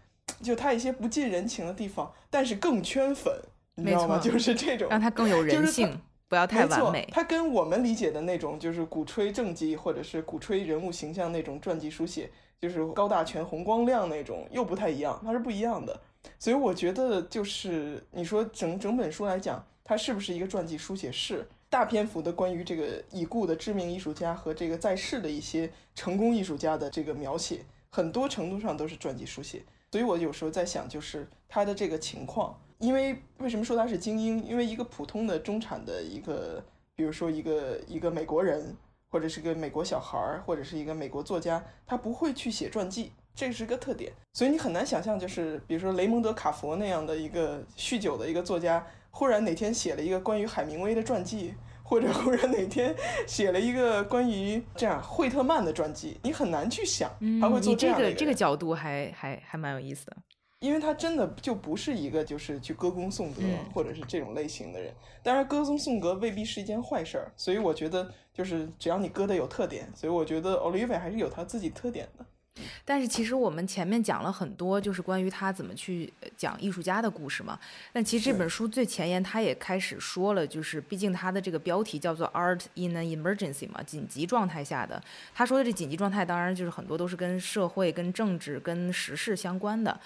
就他一些不近人情的地方，但是更圈粉，你知道吗？就是这种让他更有人性，不要太完美。他跟我们理解的那种，就是鼓吹政绩或者是鼓吹人物形象那种传记书写，就是高大全、红光亮那种，又不太一样，它是不一样的。所以我觉得，就是你说整整本书来讲，它是不是一个传记书写？是大篇幅的关于这个已故的知名艺术家和这个在世的一些成功艺术家的这个描写，很多程度上都是传记书写。所以我有时候在想，就是他的这个情况，因为为什么说他是精英？因为一个普通的中产的一个，比如说一个一个美国人，或者是个美国小孩儿，或者是一个美国作家，他不会去写传记，这是个特点。所以你很难想象，就是比如说雷蒙德·卡佛那样的一个酗酒的一个作家，忽然哪天写了一个关于海明威的传记。或者忽然哪天写了一个关于这样惠特曼的传记，你很难去想他会做这样的。这个这个角度还还还蛮有意思的，因为他真的就不是一个就是去歌功颂德或者是这种类型的人。当然，歌功颂德未必是一件坏事儿，所以我觉得就是只要你歌的有特点，所以我觉得 Olivia 还是有他自己特点的。但是其实我们前面讲了很多，就是关于他怎么去讲艺术家的故事嘛。但其实这本书最前沿，他也开始说了，就是毕竟他的这个标题叫做 “Art in an Emergency” 嘛，紧急状态下的。他说的这紧急状态，当然就是很多都是跟社会、跟政治、跟时事相关的。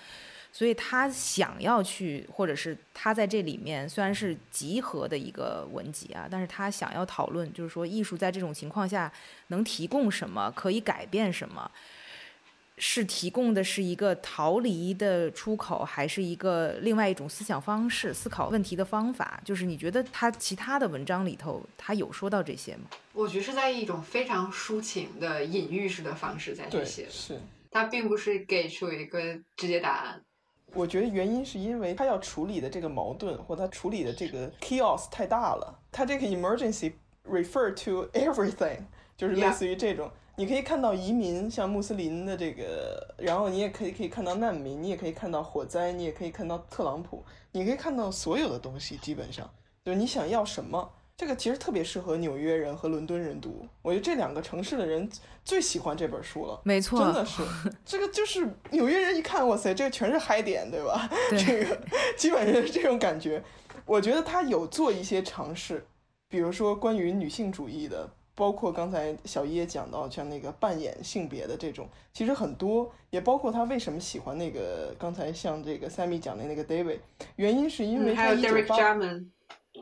所以他想要去，或者是他在这里面虽然是集合的一个文集啊，但是他想要讨论，就是说艺术在这种情况下能提供什么，可以改变什么。是提供的是一个逃离的出口，还是一个另外一种思想方式、思考问题的方法？就是你觉得他其他的文章里头，他有说到这些吗？我觉得是在一种非常抒情的隐喻式的方式在这些，是他并不是给出一个直接答案。我觉得原因是因为他要处理的这个矛盾，或他处理的这个 chaos 太大了。他这个 emergency refer to everything，就是类似于这种。你可以看到移民，像穆斯林的这个，然后你也可以可以看到难民，你也可以看到火灾，你也可以看到特朗普，你可以看到所有的东西，基本上就是你想要什么。这个其实特别适合纽约人和伦敦人读，我觉得这两个城市的人最喜欢这本书了。没错，真的是这个就是纽约人一看，哇塞，这个全是嗨点，对吧？这个基本上是这种感觉。我觉得他有做一些尝试，比如说关于女性主义的。包括刚才小一也讲到，像那个扮演性别的这种，其实很多，也包括他为什么喜欢那个刚才像这个 Sammy 讲的那个 David，原因是因为他一九八，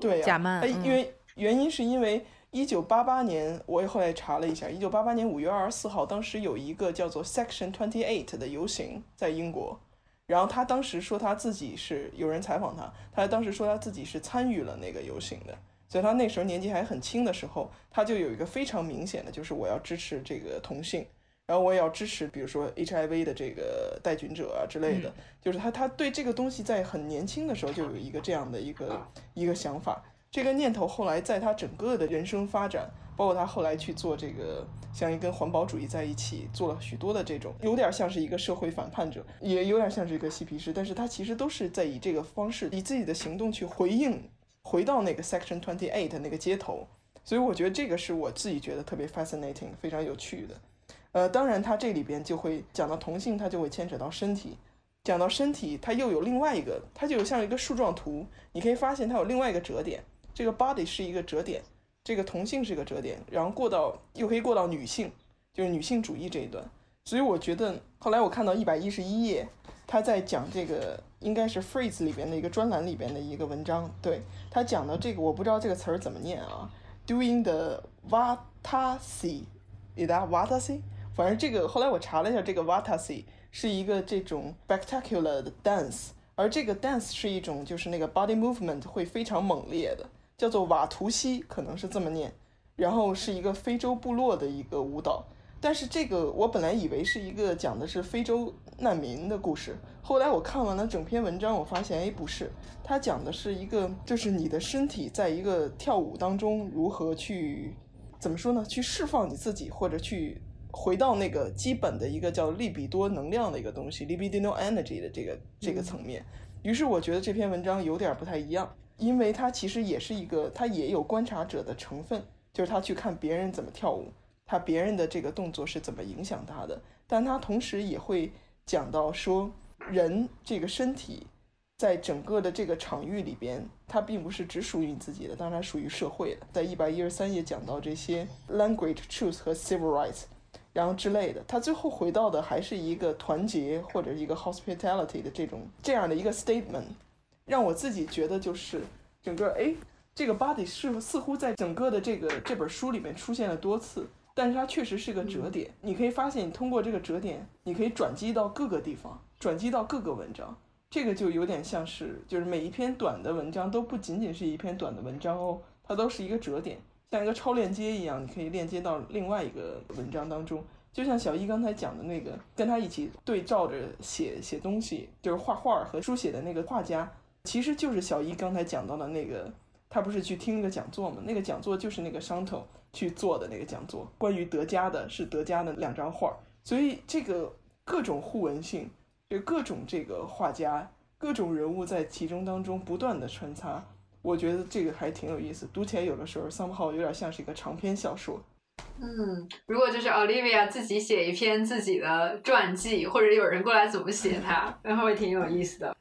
对呀，他因为原因是因为一九八八年，我也后来查了一下，一九八八年五月二十四号，当时有一个叫做 Section Twenty Eight 的游行在英国，然后他当时说他自己是有人采访他，他当时说他自己是参与了那个游行的。所以他那时候年纪还很轻的时候，他就有一个非常明显的，就是我要支持这个同性，然后我也要支持，比如说 HIV 的这个带菌者啊之类的，就是他他对这个东西在很年轻的时候就有一个这样的一个一个想法，这个念头后来在他整个的人生发展，包括他后来去做这个，像一跟环保主义在一起做了许多的这种，有点像是一个社会反叛者，也有点像是一个嬉皮士，但是他其实都是在以这个方式，以自己的行动去回应。回到那个 Section Twenty Eight 那个街头，所以我觉得这个是我自己觉得特别 fascinating，非常有趣的。呃，当然它这里边就会讲到同性，它就会牵扯到身体。讲到身体，它又有另外一个，它就像一个树状图，你可以发现它有另外一个折点。这个 body 是一个折点，这个同性是一个折点，然后过到又可以过到女性，就是女性主义这一段。所以我觉得后来我看到一百一十一页。他在讲这个，应该是 phrase 里边的一个专栏里边的一个文章。对他讲的这个，我不知道这个词儿怎么念啊。Doing the vatasi，is that vatasi？反正这个后来我查了一下，这个 vatasi 是一个这种 spectacular 的 dance，而这个 dance 是一种就是那个 body movement 会非常猛烈的，叫做瓦图西，可能是这么念。然后是一个非洲部落的一个舞蹈。但是这个我本来以为是一个讲的是非洲难民的故事，后来我看完了整篇文章，我发现哎不是，他讲的是一个就是你的身体在一个跳舞当中如何去怎么说呢？去释放你自己，或者去回到那个基本的一个叫利比多能量的一个东西，libidinal energy 的这个这个层面。于是我觉得这篇文章有点不太一样，因为它其实也是一个，它也有观察者的成分，就是他去看别人怎么跳舞。他别人的这个动作是怎么影响他的？但他同时也会讲到说，人这个身体在整个的这个场域里边，它并不是只属于你自己的，当然属于社会的。在一百一十三页讲到这些 language truth 和 civil rights，然后之类的，他最后回到的还是一个团结或者一个 hospitality 的这种这样的一个 statement，让我自己觉得就是整个哎，这个 body 是似乎在整个的这个这本书里面出现了多次。但是它确实是个折点，你可以发现，你通过这个折点，你可以转机到各个地方，转机到各个文章。这个就有点像是，就是每一篇短的文章都不仅仅是一篇短的文章哦，它都是一个折点，像一个超链接一样，你可以链接到另外一个文章当中。就像小一刚才讲的那个，跟他一起对照着写写东西，就是画画和书写的那个画家，其实就是小一刚才讲到的那个，他不是去听那个讲座吗？那个讲座就是那个商头。去做的那个讲座，关于德加的是德加的两张画，所以这个各种互文性，就各种这个画家、各种人物在其中当中不断的穿插，我觉得这个还挺有意思，读起来有的时候 somehow 有点像是一个长篇小说。嗯，如果就是 Olivia 自己写一篇自己的传记，或者有人过来怎么写它，然后会挺有意思的。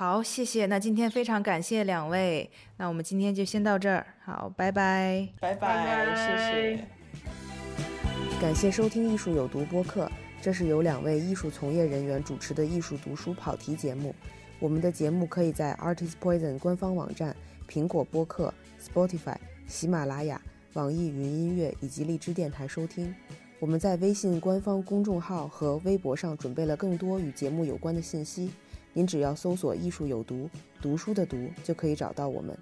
好，谢谢。那今天非常感谢两位，那我们今天就先到这儿。好，拜拜，拜拜，谢谢。感谢收听《艺术有毒》播客，这是由两位艺术从业人员主持的艺术读书跑题节目。我们的节目可以在 Artist Poison 官方网站、苹果播客、Spotify、喜马拉雅、网易云音乐以及荔枝电台收听。我们在微信官方公众号和微博上准备了更多与节目有关的信息。您只要搜索“艺术有毒”，读书的“读”就可以找到我们。